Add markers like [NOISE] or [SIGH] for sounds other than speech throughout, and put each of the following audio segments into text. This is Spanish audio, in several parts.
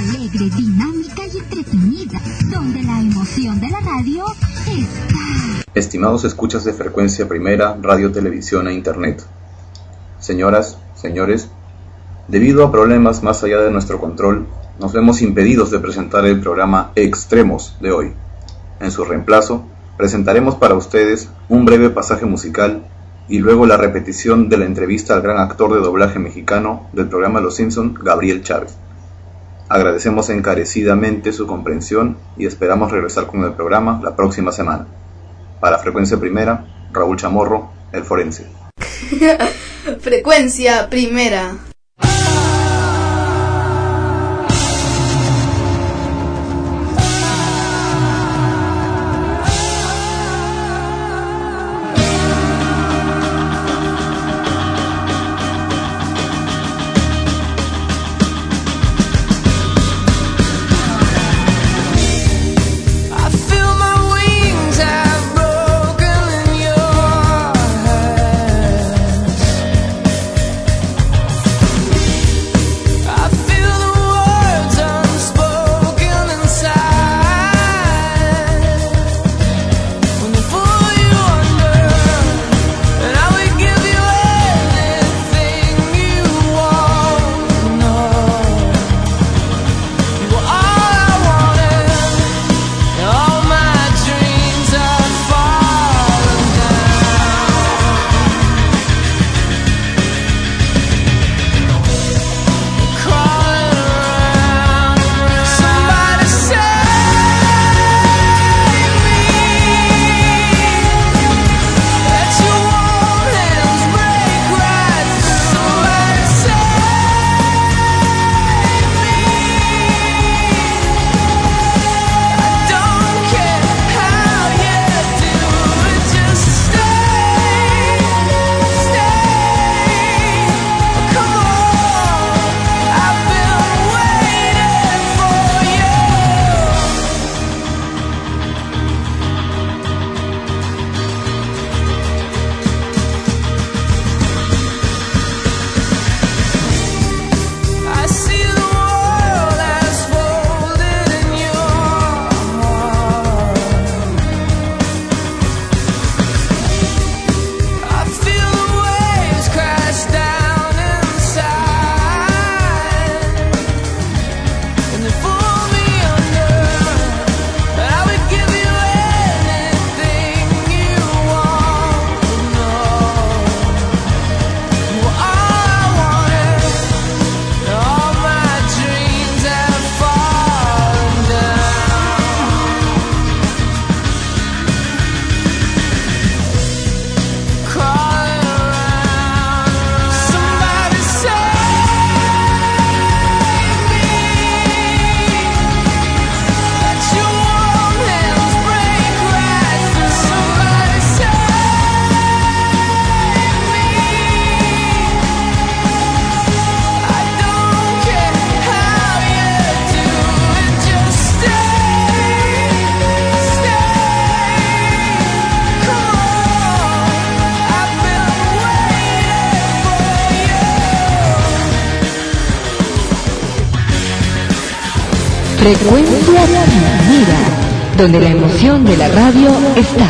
alegre, dinámica y entretenida, donde la emoción de la radio está. Estimados escuchas de frecuencia primera, radio, televisión e internet. Señoras, señores, debido a problemas más allá de nuestro control, nos vemos impedidos de presentar el programa Extremos de hoy. En su reemplazo, presentaremos para ustedes un breve pasaje musical y luego la repetición de la entrevista al gran actor de doblaje mexicano del programa Los Simpson, Gabriel Chávez. Agradecemos encarecidamente su comprensión y esperamos regresar con el programa la próxima semana. Para Frecuencia Primera, Raúl Chamorro, El Forense. [LAUGHS] Frecuencia Primera. Frecuencia Mira, donde la emoción de la radio está.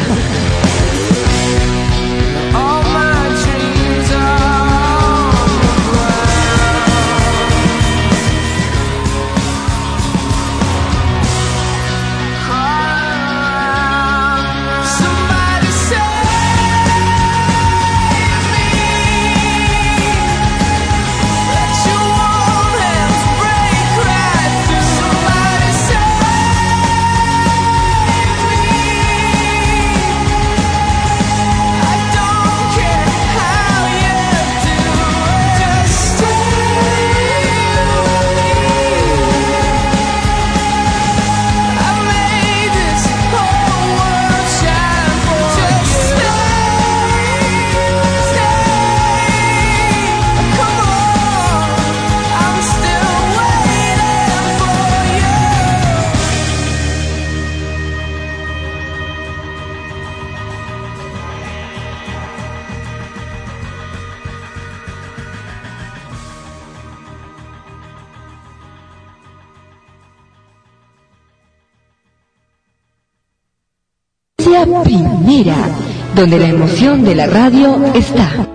Donde la emoción de la radio está.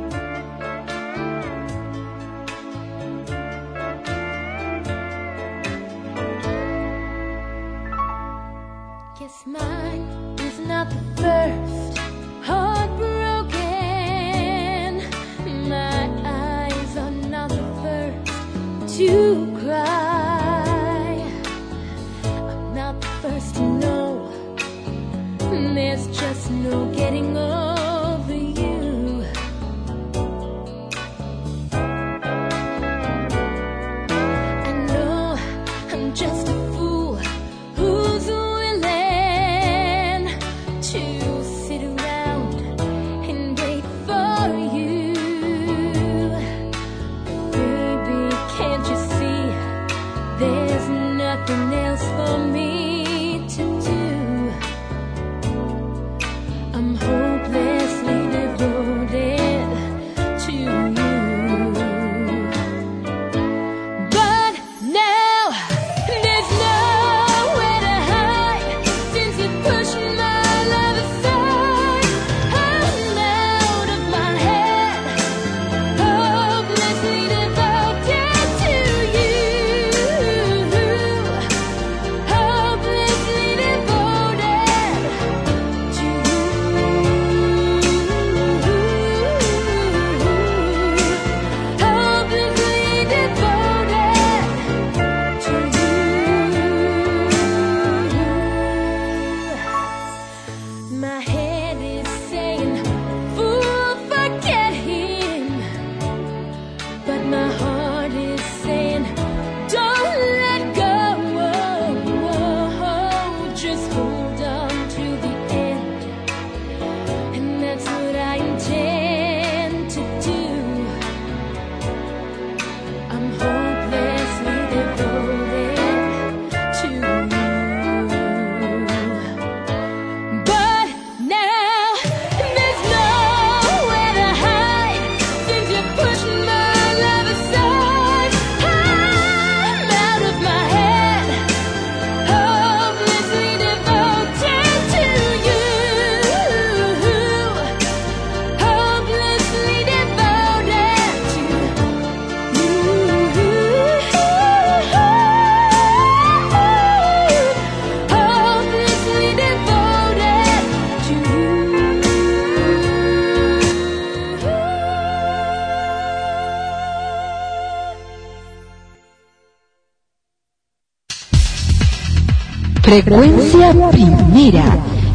Frecuencia primera,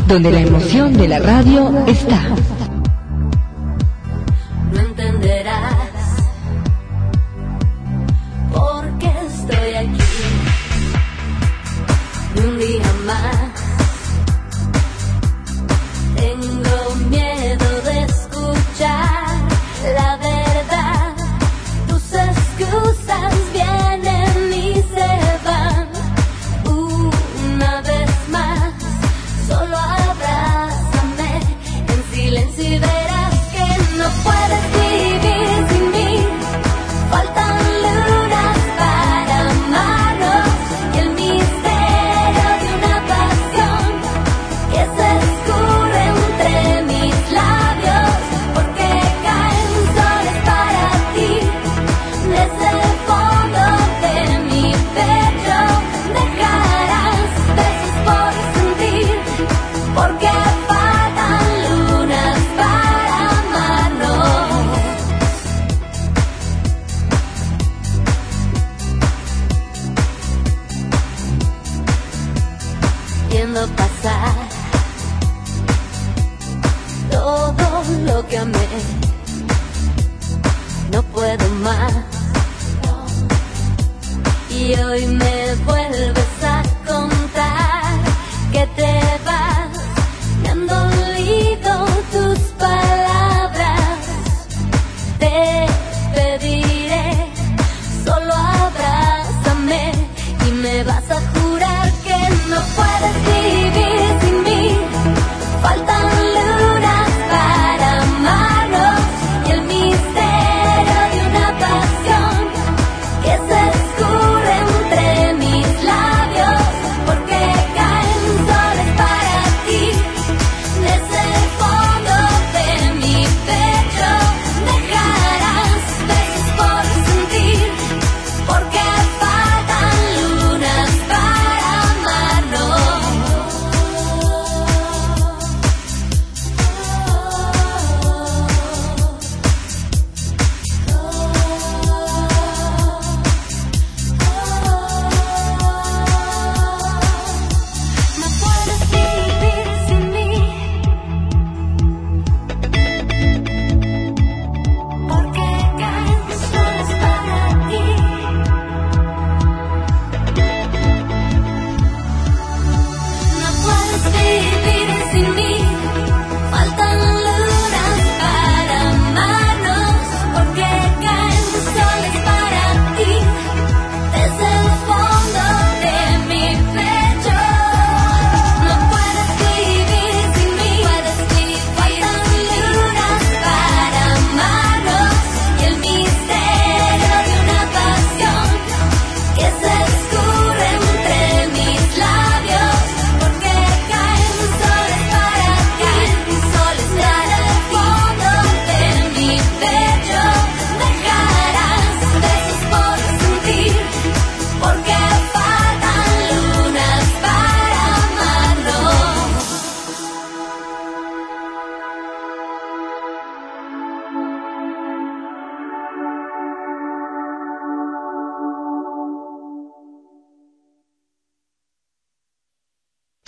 donde la emoción de la radio está.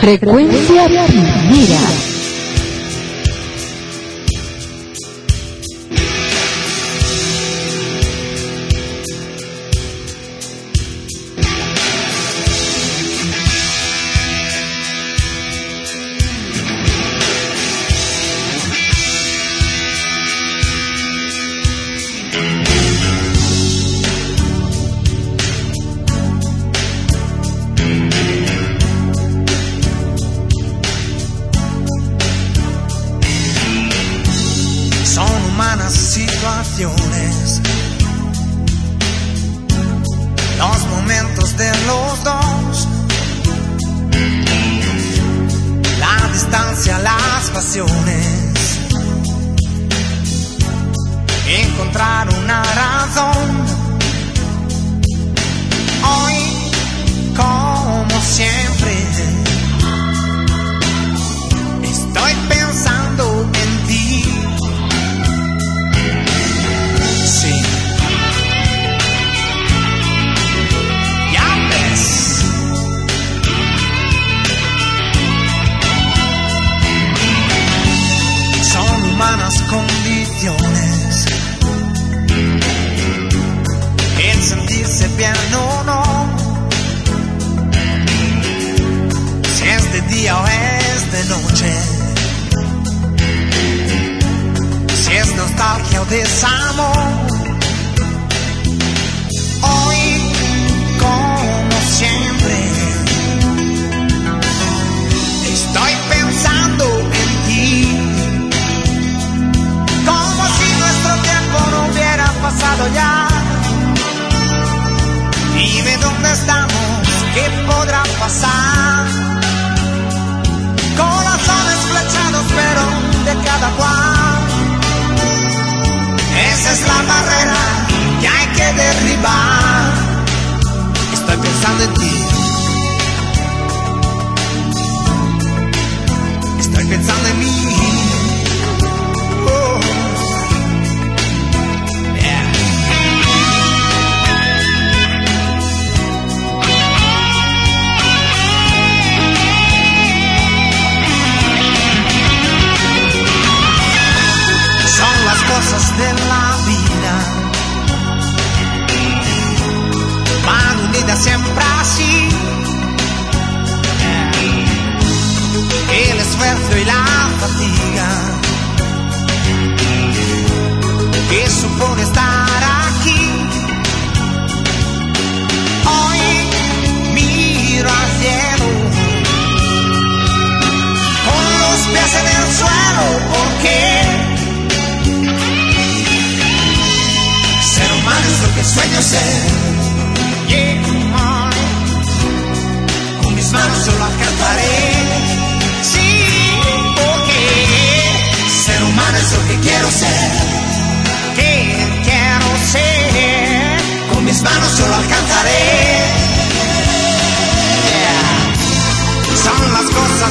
Frecuencia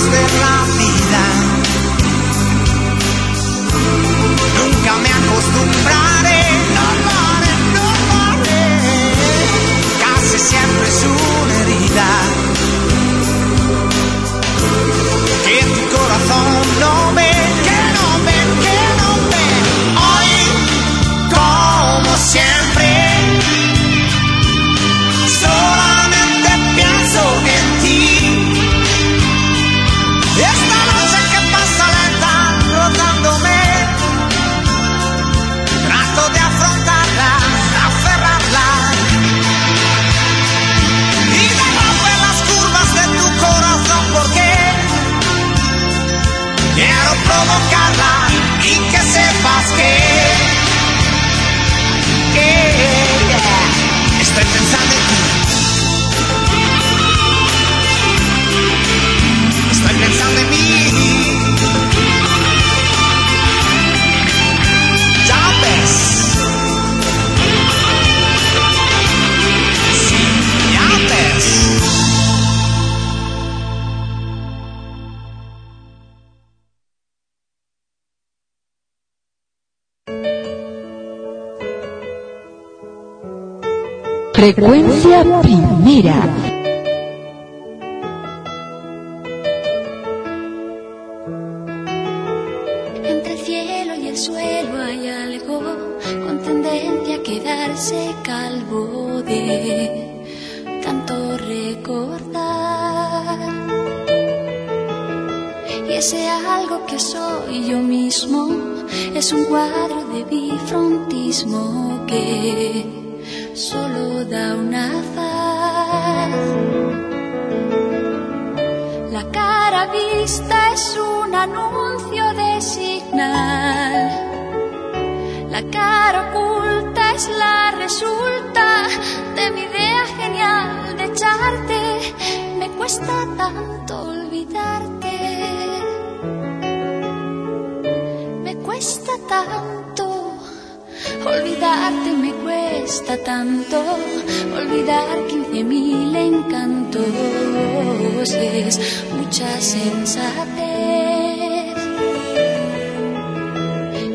cosas de la vida. Nunca me acostumbraré. Frecuencia primera. Anuncio de signal. La cara oculta es la resulta de mi idea genial de echarte. Me cuesta tanto olvidarte. Me cuesta tanto. Olvidarte me cuesta tanto, olvidar quince mil encantos es mucha sensatez.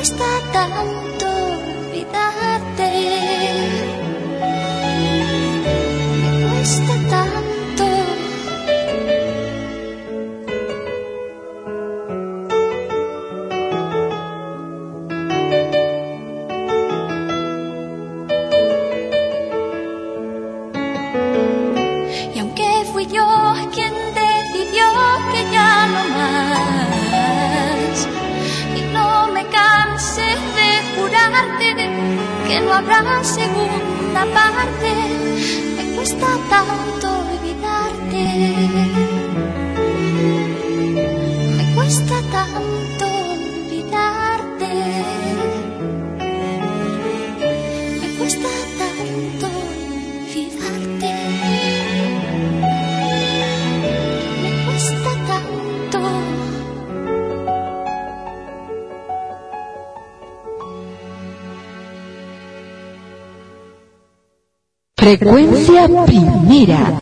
Cuesta tanto olvidarte. Me cuesta tanto. Habrá segunda parte, me cuesta tanto Frecuencia primera.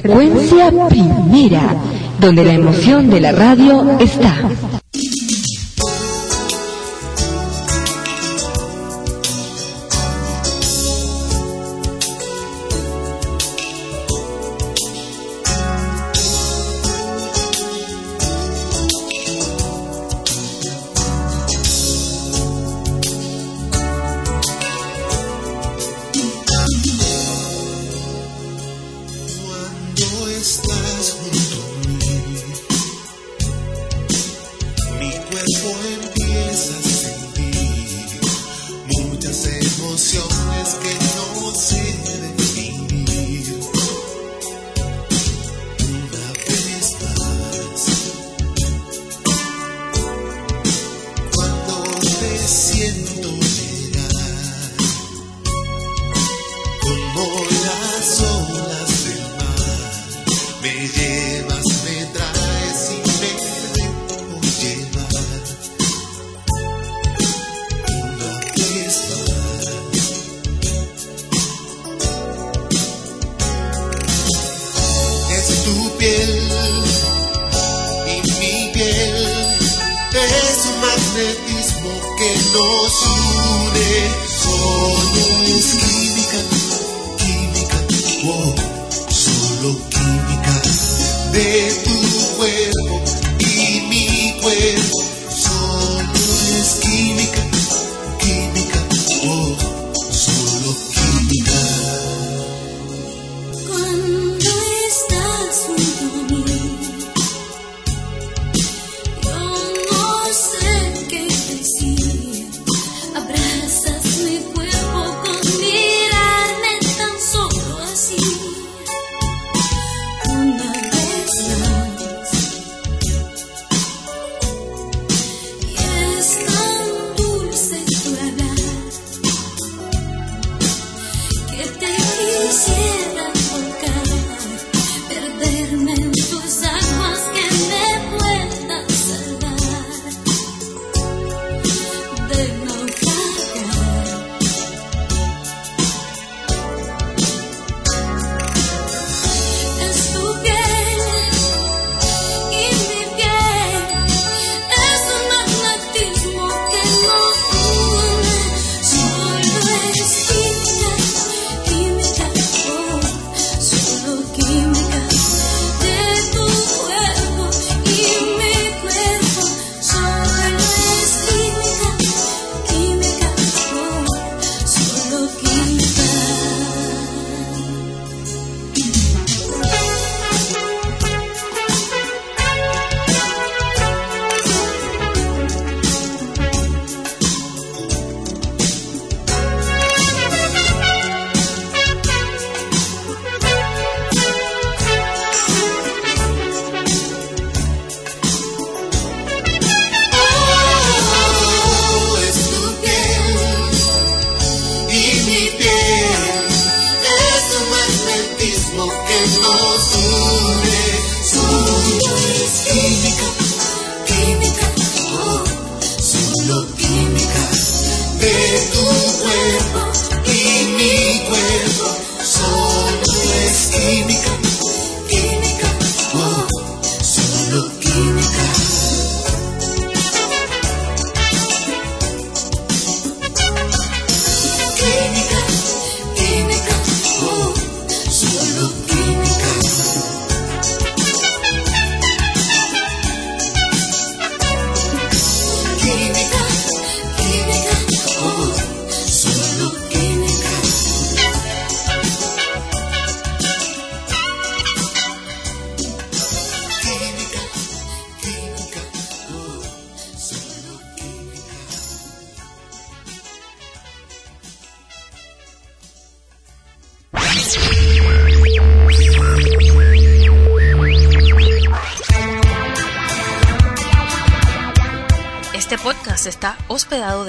Frecuencia primera, donde la emoción de la radio está. tú.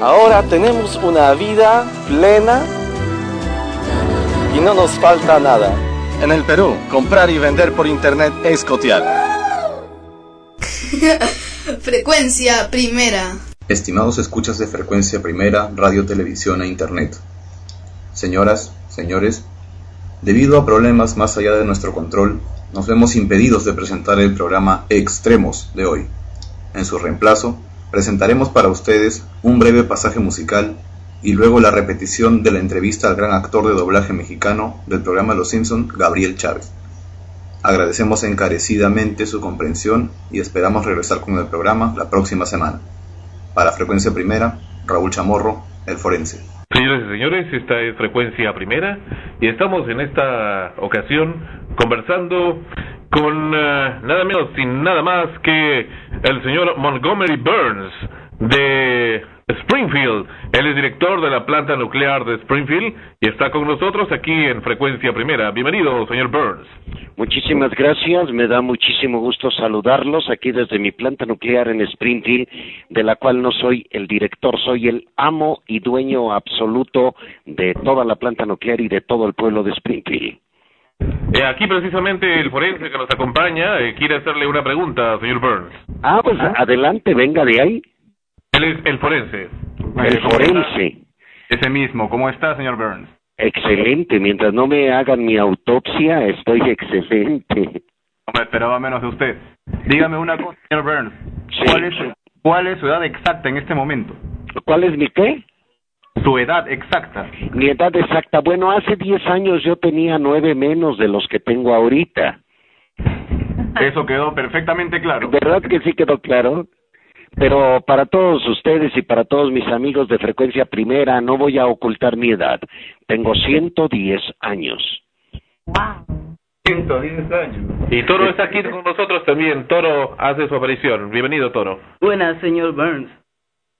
Ahora tenemos una vida plena y no nos falta nada. En el Perú, comprar y vender por internet es cotear. [LAUGHS] Frecuencia primera. Estimados escuchas de frecuencia primera, radio, televisión e internet. Señoras, señores, debido a problemas más allá de nuestro control, nos vemos impedidos de presentar el programa Extremos de hoy. En su reemplazo, presentaremos para ustedes un breve pasaje musical y luego la repetición de la entrevista al gran actor de doblaje mexicano del programa Los Simpson, Gabriel Chávez. Agradecemos encarecidamente su comprensión y esperamos regresar con el programa la próxima semana. Para Frecuencia Primera, Raúl Chamorro, El Forense. Señores y señores, esta es Frecuencia Primera y estamos en esta ocasión conversando con eh, nada menos y nada más que el señor Montgomery Burns de Springfield. Él es director de la planta nuclear de Springfield y está con nosotros aquí en Frecuencia Primera. Bienvenido, señor Burns. Muchísimas gracias, me da muchísimo gusto saludarlos aquí desde mi planta nuclear en Springfield, de la cual no soy el director, soy el amo y dueño absoluto de toda la planta nuclear y de todo el pueblo de Springfield. Eh, aquí precisamente el forense que nos acompaña eh, quiere hacerle una pregunta, señor Burns. Ah, pues adelante, venga de ahí. Él es el forense. El forense. Ese mismo, ¿cómo está, señor Burns? Excelente, mientras no me hagan mi autopsia, estoy excelente. No me esperaba menos de usted. Dígame una cosa, señor Burns. ¿Cuál es, su, ¿Cuál es su edad exacta en este momento? ¿Cuál es mi qué? Su edad exacta. Mi edad exacta. Bueno, hace 10 años yo tenía nueve menos de los que tengo ahorita. Eso quedó perfectamente claro. ¿Verdad que sí quedó claro? Pero para todos ustedes y para todos mis amigos de frecuencia primera, no voy a ocultar mi edad. Tengo 110 años. Wow. 110 años. Y Toro está aquí con nosotros también. Toro hace su aparición. Bienvenido, Toro. Buenas, señor Burns.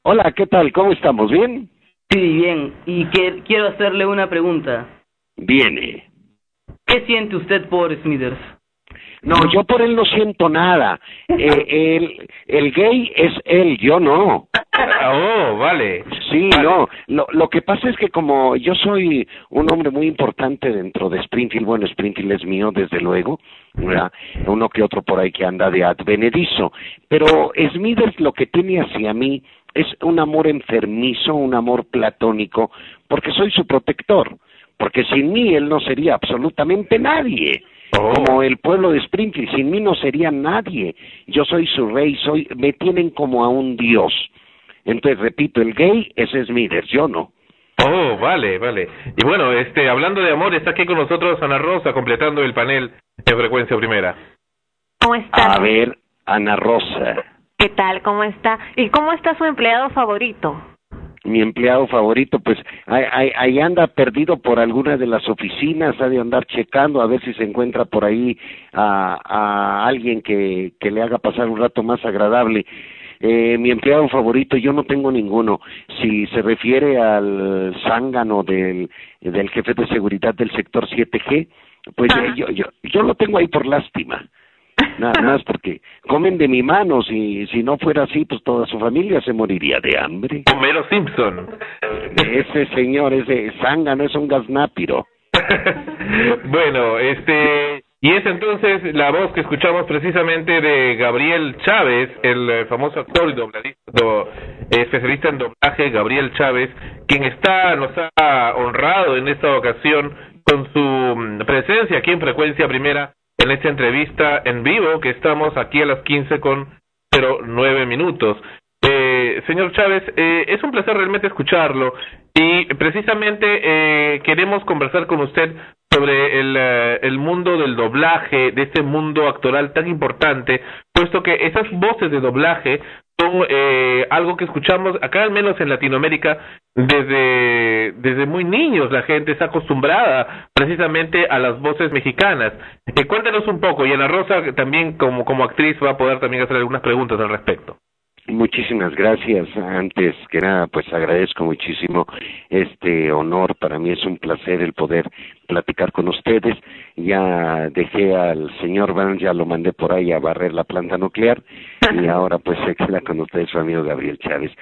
Hola, ¿qué tal? ¿Cómo estamos? ¿Bien? Sí, bien. Y que, quiero hacerle una pregunta. Viene. ¿Qué siente usted por Smithers? No, yo por él no siento nada. Eh, el, el gay es él, yo no. Oh, vale. Sí, no. Lo, lo que pasa es que como yo soy un hombre muy importante dentro de Springfield, bueno, Springfield es mío, desde luego, ¿verdad? Uno que otro por ahí que anda de advenedizo. Pero Smithers lo que tiene hacia mí es un amor enfermizo, un amor platónico, porque soy su protector. Porque sin mí él no sería absolutamente nadie. Oh. Como el pueblo de Springfield, sin mí no sería nadie. Yo soy su rey, soy, me tienen como a un dios. Entonces, repito, el gay es Smithers, yo no. Oh, vale, vale. Y bueno, este, hablando de amor, está aquí con nosotros Ana Rosa completando el panel de frecuencia primera. ¿Cómo está? A ver, Ana Rosa, ¿Qué tal? ¿Cómo está? ¿Y cómo está su empleado favorito? mi empleado favorito, pues ahí, ahí- anda perdido por alguna de las oficinas, ha de andar checando a ver si se encuentra por ahí a, a alguien que, que le haga pasar un rato más agradable. Eh, mi empleado favorito, yo no tengo ninguno. Si se refiere al zángano del, del jefe de seguridad del sector 7G, pues eh, yo, yo, yo lo tengo ahí por lástima. Nada más porque comen de mi mano, si, si no fuera así, pues toda su familia se moriría de hambre. Homero Simpson. Ese señor, ese zángano es un gaznápiro. [LAUGHS] bueno, este, Y es entonces la voz que escuchamos precisamente de Gabriel Chávez, el eh, famoso actor y dobladista, do- especialista en doblaje, Gabriel Chávez, quien está, nos ha honrado en esta ocasión con su mm, presencia aquí en Frecuencia Primera en esta entrevista en vivo que estamos aquí a las 15 con 09 minutos. Eh, señor Chávez, eh, es un placer realmente escucharlo y precisamente eh, queremos conversar con usted sobre el, eh, el mundo del doblaje, de este mundo actoral tan importante, puesto que esas voces de doblaje son eh, algo que escuchamos acá al menos en Latinoamérica desde desde muy niños. La gente está acostumbrada precisamente a las voces mexicanas. Eh, cuéntanos un poco y Ana Rosa también como como actriz va a poder también hacer algunas preguntas al respecto Muchísimas gracias. Antes que nada, pues agradezco muchísimo este honor. Para mí es un placer el poder platicar con ustedes. Ya dejé al señor Van, ya lo mandé por ahí a barrer la planta nuclear [LAUGHS] y ahora pues se queda con ustedes su amigo Gabriel Chávez.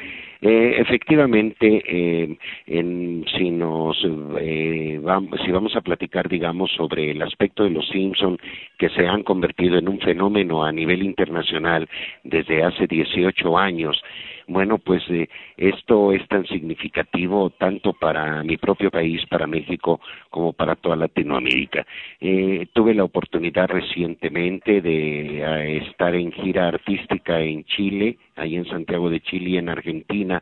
Eh, efectivamente, eh, en, si nos eh, vamos, si vamos a platicar, digamos, sobre el aspecto de los Simpson que se han convertido en un fenómeno a nivel internacional desde hace 18 años. Bueno, pues eh, esto es tan significativo tanto para mi propio país, para México, como para toda Latinoamérica. Eh, tuve la oportunidad recientemente de eh, estar en gira artística en Chile, ahí en Santiago de Chile y en Argentina,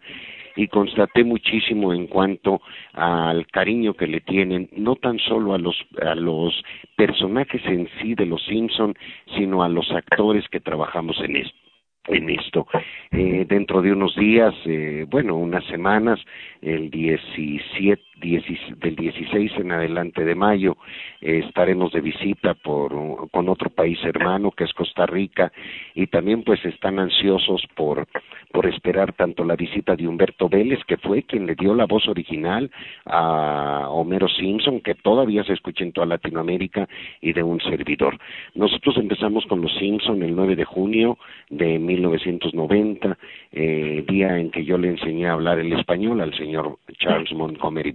y constaté muchísimo en cuanto al cariño que le tienen no tan solo a los a los personajes en sí de los Simpson sino a los actores que trabajamos en esto en esto. Eh, dentro de unos días, eh, bueno, unas semanas, el 17, 16 del 16 en adelante de mayo, eh, estaremos de visita por, con otro país hermano que es Costa Rica y también pues están ansiosos por, por esperar tanto la visita de Humberto Vélez, que fue quien le dio la voz original a Homero Simpson, que todavía se escucha en toda Latinoamérica, y de un servidor. Nosotros empezamos con los Simpson el 9 de junio de 1990, eh, día en que yo le enseñé a hablar el español al señor Charles Montgomery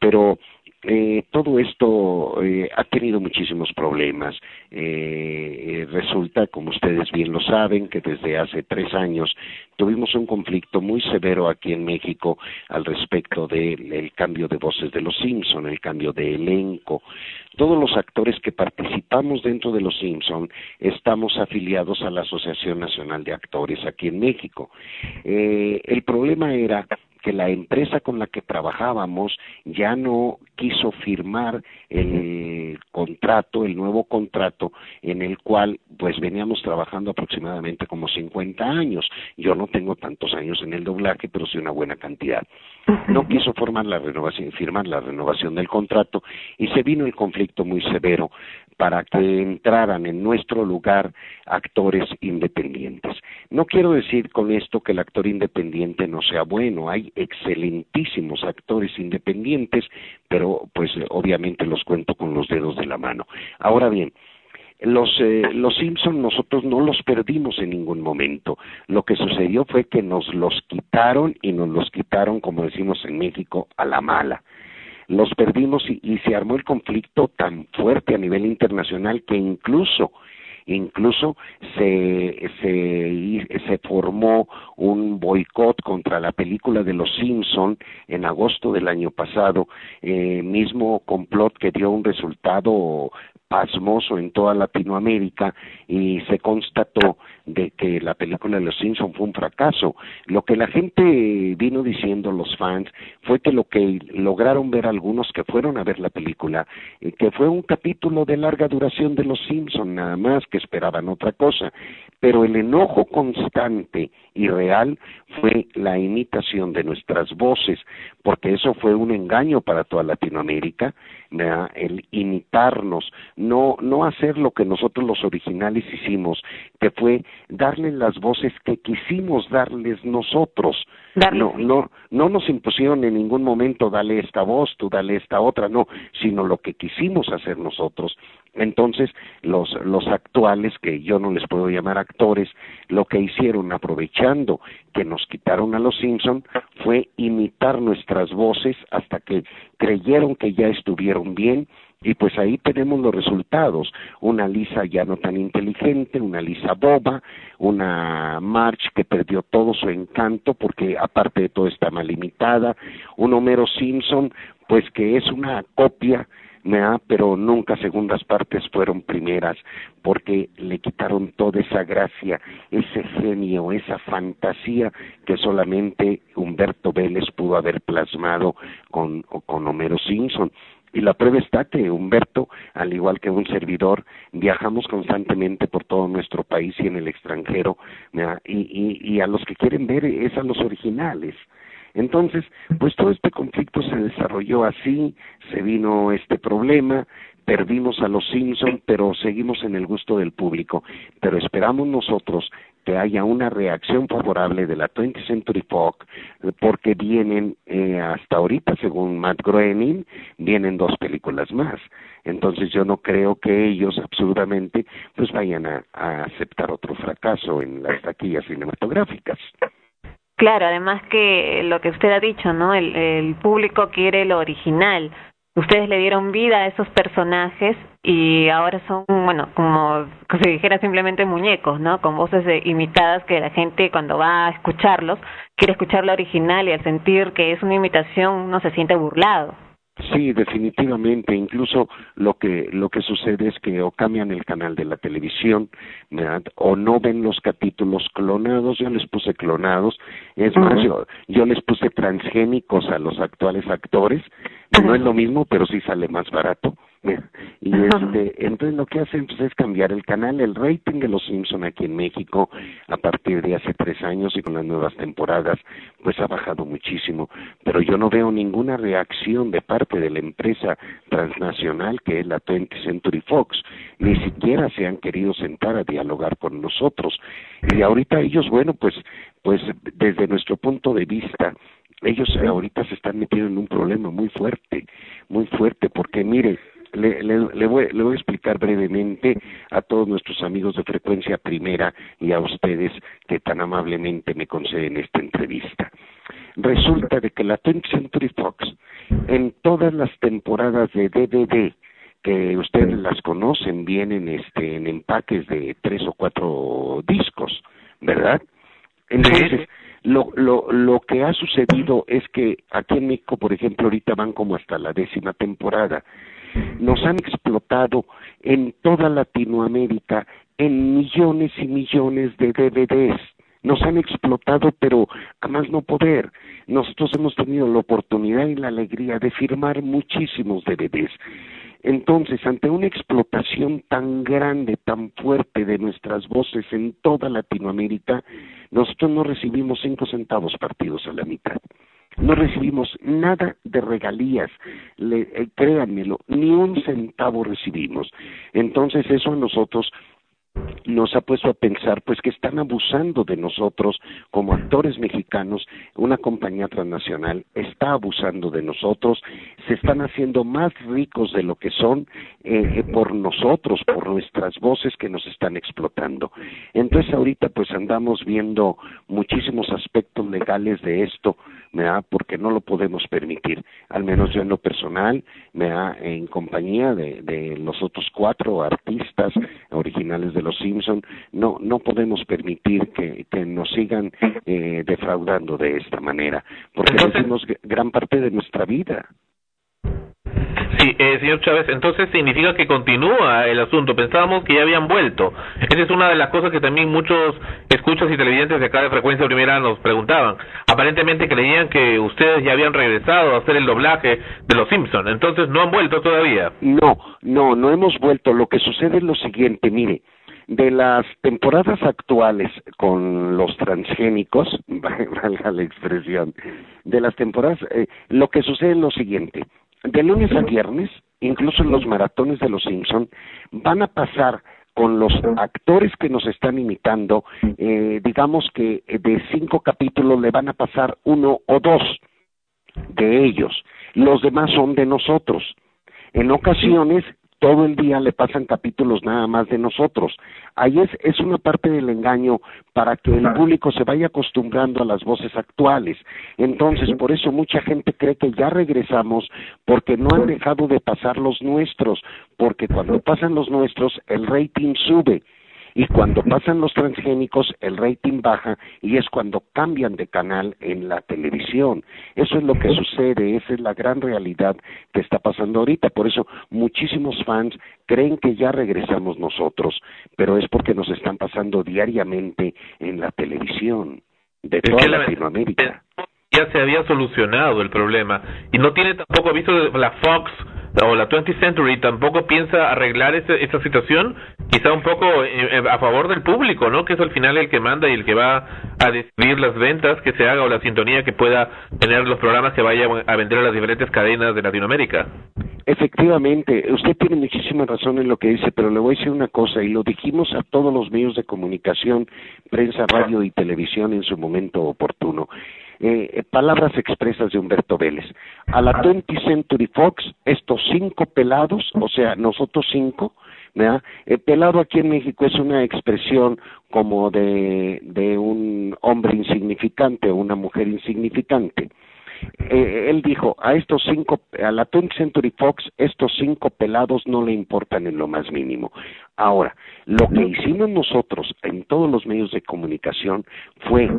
Pero eh, todo esto eh, ha tenido muchísimos problemas. Eh, resulta, como ustedes bien lo saben, que desde hace tres años tuvimos un conflicto muy severo aquí en México al respecto del cambio de voces de los Simpson, el cambio de elenco. Todos los actores que participamos dentro de los Simpson estamos afiliados a la Asociación Nacional de Actores aquí en México. Eh, el problema era que la empresa con la que trabajábamos ya no quiso firmar el contrato, el nuevo contrato en el cual pues veníamos trabajando aproximadamente como 50 años. Yo no tengo tantos años en el doblaje, pero sí una buena cantidad. No quiso formar la firmar la renovación del contrato y se vino el conflicto muy severo para que entraran en nuestro lugar actores independientes. No quiero decir con esto que el actor independiente no sea bueno, hay excelentísimos actores independientes, pero pues obviamente los cuento con los dedos de la mano. Ahora bien, los eh, los Simpson nosotros no los perdimos en ningún momento. Lo que sucedió fue que nos los quitaron y nos los quitaron, como decimos en México, a la mala los perdimos y, se armó el conflicto tan fuerte a nivel internacional que incluso incluso se, se, se formó un boicot contra la película de los Simpson en agosto del año pasado, eh, mismo complot que dio un resultado pasmoso en toda Latinoamérica y se constató de que la película de Los Simpson fue un fracaso. Lo que la gente vino diciendo los fans fue que lo que lograron ver algunos que fueron a ver la película, eh, que fue un capítulo de larga duración de Los Simpson nada más, que esperaban otra cosa, pero el enojo constante y real fue la imitación de nuestras voces, porque eso fue un engaño para toda Latinoamérica, el imitarnos, no, no hacer lo que nosotros los originales hicimos, que fue darles las voces que quisimos darles nosotros. No, no, no nos impusieron en ningún momento dale esta voz, tú dale esta otra, no, sino lo que quisimos hacer nosotros. Entonces, los, los actuales, que yo no les puedo llamar actores, lo que hicieron aprovechando que nos quitaron a los Simpson fue imitar nuestras voces hasta que creyeron que ya estuvieron bien Y pues ahí tenemos los resultados. Una Lisa ya no tan inteligente, una Lisa boba, una March que perdió todo su encanto porque aparte de todo está mal limitada, un Homero Simpson pues que es una copia ¿verdad? pero nunca segundas partes fueron primeras porque le quitaron toda esa gracia, ese genio, esa fantasía que solamente Humberto Vélez pudo haber plasmado con, con Homero Simpson. Y la prueba está que Humberto, al igual que un servidor, viajamos constantemente por todo nuestro país y en el extranjero, y, y a los que quieren ver es a los originales. Entonces, pues todo este conflicto se desarrolló así, se vino este problema, perdimos a los Simpson, pero seguimos en el gusto del público. Pero esperamos nosotros que haya una reacción favorable de la 20th Century Fox, porque vienen eh, hasta ahorita, según Matt Groening, vienen dos películas más. Entonces yo no creo que ellos absolutamente pues vayan a, aceptar otro fracaso en las taquillas cinematográficas. Claro, además que lo que usted ha dicho, ¿no? El público quiere lo original. Ustedes le dieron vida a esos personajes y ahora son, bueno, como si dijera simplemente muñecos, ¿no? Con voces de- imitadas que la gente cuando va a escucharlos quiere escuchar la original y al sentir que es una imitación uno se siente burlado. Sí, definitivamente. Incluso lo que lo que sucede es que o cambian el canal de la televisión, ¿verdad? o no ven los capítulos clonados. Yo les puse clonados. Es más, yo yo les puse transgénicos a los actuales actores. No es lo mismo, pero sí sale más barato. Y este, entonces lo que hacen pues, es cambiar el canal. El rating de los Simpson aquí en México a partir de hace tres años y con las nuevas temporadas pues ha bajado muchísimo. Pero yo no veo ninguna reacción de parte de la empresa transnacional que es la 20th Century Fox. Ni siquiera se han querido sentar a dialogar con nosotros. Y ahorita ellos, bueno, pues, pues desde nuestro punto de vista, ellos ahorita se están metiendo en un problema muy fuerte, muy fuerte, porque mire, le, le, le, voy, le voy a explicar brevemente a todos nuestros amigos de frecuencia primera y a ustedes que tan amablemente me conceden esta entrevista. Resulta de que la 20th Century Fox, en todas las temporadas de DVD, que ustedes las conocen, vienen este, en empaques de tres o cuatro discos, ¿verdad? Entonces, lo, lo, lo que ha sucedido es que aquí en México, por ejemplo, ahorita van como hasta la décima temporada. Nos han explotado en toda Latinoamérica en millones y millones de DVDs. Nos han explotado, pero a más no poder. Nosotros hemos tenido la oportunidad y la alegría de firmar muchísimos DVDs. Entonces, ante una explotación tan grande, tan fuerte de nuestras voces en toda Latinoamérica, nosotros no recibimos cinco centavos partidos a la mitad. No recibimos nada de regalías, le, eh, créanmelo, ni un centavo recibimos. Entonces, eso nosotros nos ha puesto a pensar pues que están abusando de nosotros como actores mexicanos, una compañía transnacional está abusando de nosotros, se están haciendo más ricos de lo que son eh, eh, por nosotros, por nuestras voces que nos están explotando. Entonces ahorita pues andamos viendo muchísimos aspectos legales de esto, ¿verdad? porque no lo podemos permitir, al menos yo en lo personal, ¿verdad? en compañía de, de los otros cuatro artistas originales de los Simpson, no no podemos permitir que, que nos sigan eh, defraudando de esta manera, porque decimos gran parte de nuestra vida. Sí, eh, señor Chávez, entonces significa que continúa el asunto. Pensábamos que ya habían vuelto. Esa es una de las cosas que también muchos escuchas y televidentes de acá de Frecuencia Primera nos preguntaban. Aparentemente creían que ustedes ya habían regresado a hacer el doblaje de Los Simpson. Entonces no han vuelto todavía. No, no, no hemos vuelto. Lo que sucede es lo siguiente, mire, de las temporadas actuales con los transgénicos, [LAUGHS] valga la expresión, de las temporadas, eh, lo que sucede es lo siguiente, de lunes a viernes, incluso en los maratones de los Simpson, van a pasar con los actores que nos están imitando, eh, digamos que de cinco capítulos le van a pasar uno o dos de ellos, los demás son de nosotros. En ocasiones todo el día le pasan capítulos nada más de nosotros. Ahí es, es una parte del engaño para que el público se vaya acostumbrando a las voces actuales. Entonces, por eso mucha gente cree que ya regresamos porque no han dejado de pasar los nuestros, porque cuando pasan los nuestros el rating sube y cuando pasan los transgénicos el rating baja y es cuando cambian de canal en la televisión. Eso es lo que sucede, esa es la gran realidad que está pasando ahorita. Por eso muchísimos fans creen que ya regresamos nosotros, pero es porque nos están pasando diariamente en la televisión de Es toda la- Latinoamérica. ya se había solucionado el problema y no tiene tampoco visto la Fox o la 20th Century tampoco piensa arreglar ese- esa situación quizá un poco eh, eh, a favor del público no que es al final el que manda y el que va a decidir las ventas que se haga o la sintonía que pueda tener los programas que vayan a vender a las diferentes cadenas de Latinoamérica Efectivamente, usted tiene muchísima razón en lo que dice, pero le voy a decir una cosa, y lo dijimos a todos los medios de comunicación, prensa, radio y televisión en su momento oportuno. Eh, palabras expresas de Humberto Vélez. A la 20th Century Fox, estos cinco pelados, o sea, nosotros cinco, ¿verdad? Eh, pelado aquí en México es una expresión como de, de un hombre insignificante o una mujer insignificante eh, él dijo, a estos cinco, a la 20th Century Fox, estos cinco pelados no le importan en lo más mínimo. Ahora, lo que hicimos nosotros en todos los medios de comunicación fue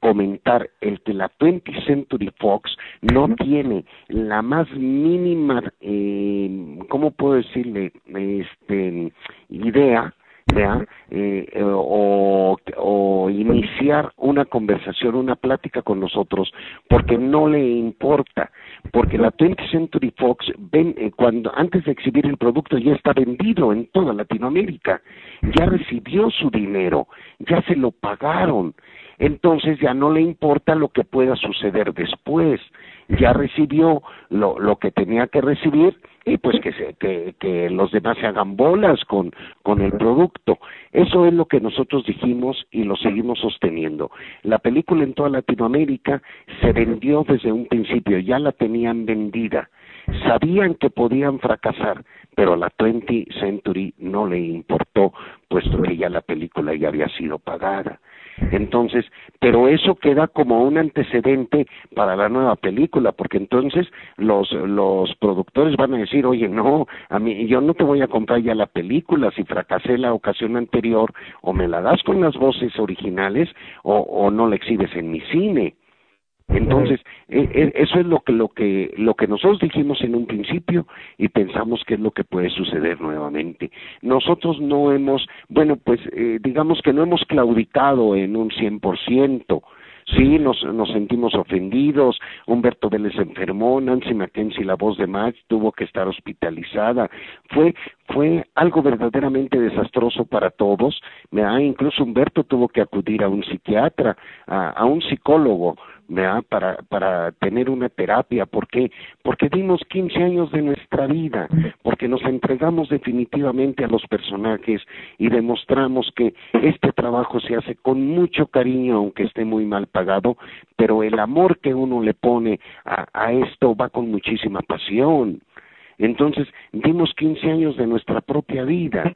comentar el que la 20th Century Fox no tiene la más mínima, eh, ¿cómo puedo decirle? Este, idea. Eh, eh, o, o iniciar una conversación, una plática con nosotros, porque no le importa, porque la 20th Century Fox ven, eh, cuando antes de exhibir el producto ya está vendido en toda Latinoamérica, ya recibió su dinero, ya se lo pagaron, entonces ya no le importa lo que pueda suceder después, ya recibió lo, lo que tenía que recibir y pues que, se, que, que los demás se hagan bolas con, con el producto. Eso es lo que nosotros dijimos y lo seguimos sosteniendo. La película en toda Latinoamérica se vendió desde un principio, ya la tenían vendida. Sabían que podían fracasar, pero a la 20th Century no le importó, puesto que ya la película ya había sido pagada. Entonces, pero eso queda como un antecedente para la nueva película, porque entonces los los productores van a decir, oye, no, a mí yo no te voy a comprar ya la película si fracasé la ocasión anterior, o me la das con las voces originales, o, o no la exhibes en mi cine. Entonces, eh, eh, eso es lo que, lo que, lo que nosotros dijimos en un principio y pensamos que es lo que puede suceder nuevamente. Nosotros no hemos, bueno, pues eh, digamos que no hemos claudicado en un 100%. Sí, nos, nos sentimos ofendidos. Humberto Vélez se enfermó, Nancy Mackenzie, la voz de Max, tuvo que estar hospitalizada. Fue, fue algo verdaderamente desastroso para todos. ¿verdad? Incluso Humberto tuvo que acudir a un psiquiatra, a, a un psicólogo, ¿verdad? Para, para tener una terapia. ¿Por qué? Porque dimos 15 años de nuestra vida, porque nos entregamos definitivamente a los personajes y demostramos que este trabajo se hace con mucho cariño, aunque esté muy mal pagado, pero el amor que uno le pone a, a esto va con muchísima pasión. Entonces, dimos 15 años de nuestra propia vida.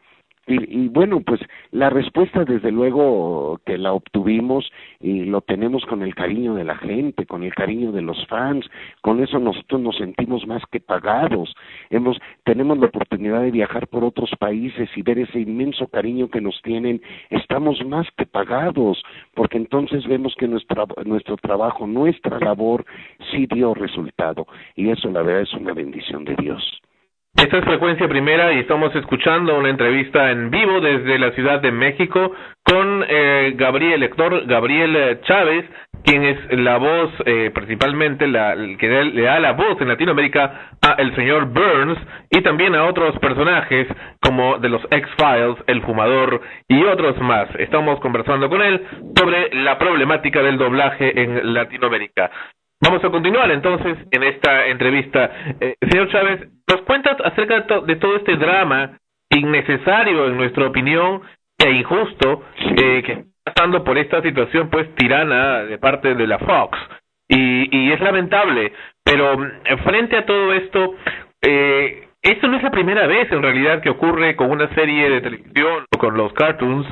Y, bueno, pues la respuesta desde luego que la obtuvimos y lo tenemos con el cariño de la gente, con el cariño de los fans, con eso nosotros nos sentimos más que pagados. Hemos tenemos la oportunidad de viajar por otros países y ver ese inmenso cariño que nos tienen, estamos más que pagados, porque entonces vemos que nuestra, nuestro trabajo, nuestra labor sí dio resultado y eso la verdad es una bendición de Dios. Esta es Frecuencia Primera y estamos escuchando una entrevista en vivo desde la Ciudad de México con eh, Gabriel, Héctor Gabriel eh, Chávez, quien es la voz, eh, principalmente la, que le da la voz en Latinoamérica a el señor Burns y también a otros personajes como de los X-Files, El Fumador y otros más. Estamos conversando con él sobre la problemática del doblaje en Latinoamérica. Vamos a continuar entonces en esta entrevista. Eh, señor Chávez, ¿nos cuenta acerca de, to- de todo este drama innecesario, en nuestra opinión, e injusto, eh, que está pasando por esta situación pues tirana de parte de la Fox? Y, y es lamentable, pero mm, frente a todo esto, eh, esto no es la primera vez en realidad que ocurre con una serie de televisión o con los cartoons.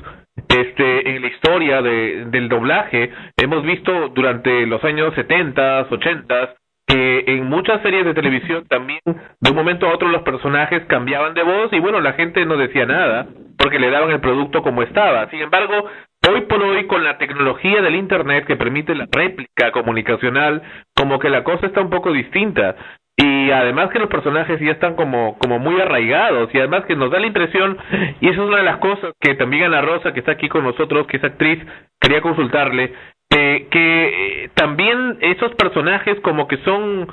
Este, en la historia de, del doblaje, hemos visto durante los años 70, 80, que en muchas series de televisión también de un momento a otro los personajes cambiaban de voz y bueno, la gente no decía nada porque le daban el producto como estaba. Sin embargo, hoy por hoy con la tecnología del Internet que permite la réplica comunicacional, como que la cosa está un poco distinta. Y además que los personajes ya están como, como muy arraigados y además que nos da la impresión, y eso es una de las cosas que también Ana Rosa, que está aquí con nosotros, que es actriz, quería consultarle, eh, que eh, también esos personajes como que son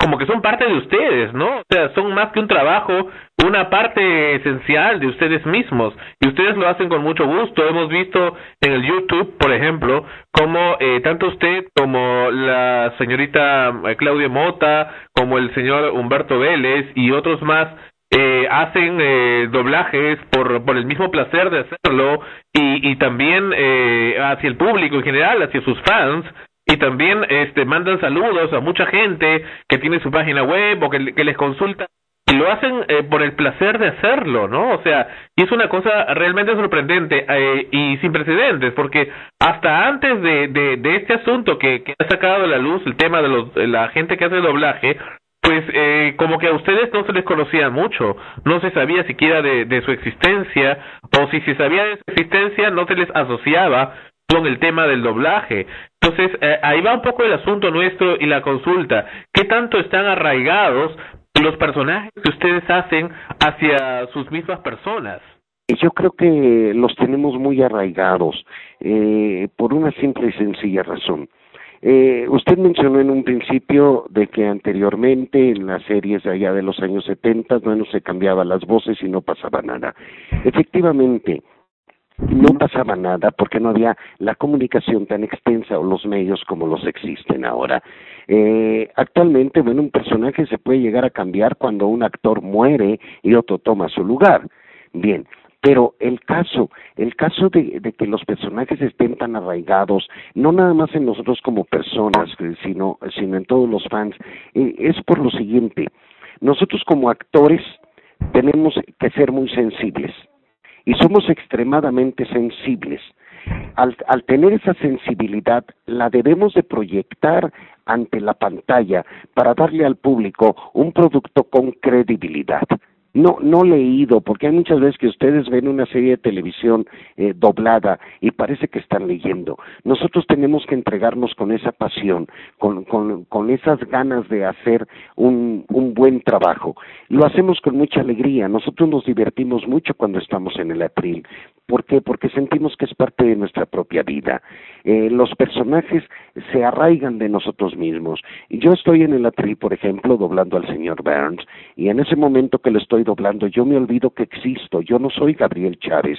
como que son parte de ustedes, ¿no? O sea, son más que un trabajo, una parte esencial de ustedes mismos. Y ustedes lo hacen con mucho gusto. Hemos visto en el YouTube, por ejemplo, como eh, tanto usted como la señorita eh, Claudia Mota, como el señor Humberto Vélez y otros más, eh, hacen eh, doblajes por, por el mismo placer de hacerlo y, y también eh, hacia el público en general, hacia sus fans, y también este mandan saludos a mucha gente que tiene su página web o que, les consulta. Y lo hacen eh, por el placer de hacerlo, ¿no? O sea, y es una cosa realmente sorprendente eh, y sin precedentes, porque hasta antes de, de, este asunto que, que ha sacado a la luz el tema de, los, la gente que hace doblaje, pues eh, como que a ustedes no se les conocía mucho, no se sabía siquiera de su existencia, o si se sabía de su existencia no se les asociaba con el tema del doblaje. Entonces, eh, ahí va un poco el asunto nuestro y la consulta. ¿Qué tanto están arraigados los personajes que ustedes hacen hacia sus mismas personas? Yo creo que los tenemos muy arraigados eh, por una simple y sencilla razón. Eh, usted mencionó en un principio de que anteriormente en las series de allá de los años 70 no se cambiaban las voces y no pasaba nada. Efectivamente, no pasaba nada porque no había la comunicación tan extensa o los medios como los existen ahora. Eh, actualmente, bueno, un personaje se puede llegar a cambiar cuando un actor muere y otro toma su lugar. Bien, pero el caso, el caso de, que los personajes estén tan arraigados, no nada más en nosotros como personas, eh, sino, sino en todos los fans, eh, es por lo siguiente. Nosotros como actores tenemos que ser muy sensibles y somos extremadamente sensibles. Al, al, tener esa sensibilidad, la debemos de proyectar ante la pantalla para darle al público un producto con credibilidad. No, no leído, porque hay muchas veces que ustedes ven una serie de televisión eh, doblada y parece que están leyendo. Nosotros tenemos que entregarnos con esa pasión, con, con, con esas ganas de hacer un, un buen trabajo. Lo hacemos con mucha alegría. Nosotros nos divertimos mucho cuando estamos en el atril. ¿Por qué? Porque sentimos que es parte de nuestra propia vida. Eh, los personajes se arraigan de nosotros mismos. Yo estoy en el atril, por ejemplo, doblando al señor Burns, y en ese momento que lo estoy doblando, yo me olvido que existo. Yo no soy Gabriel Chávez.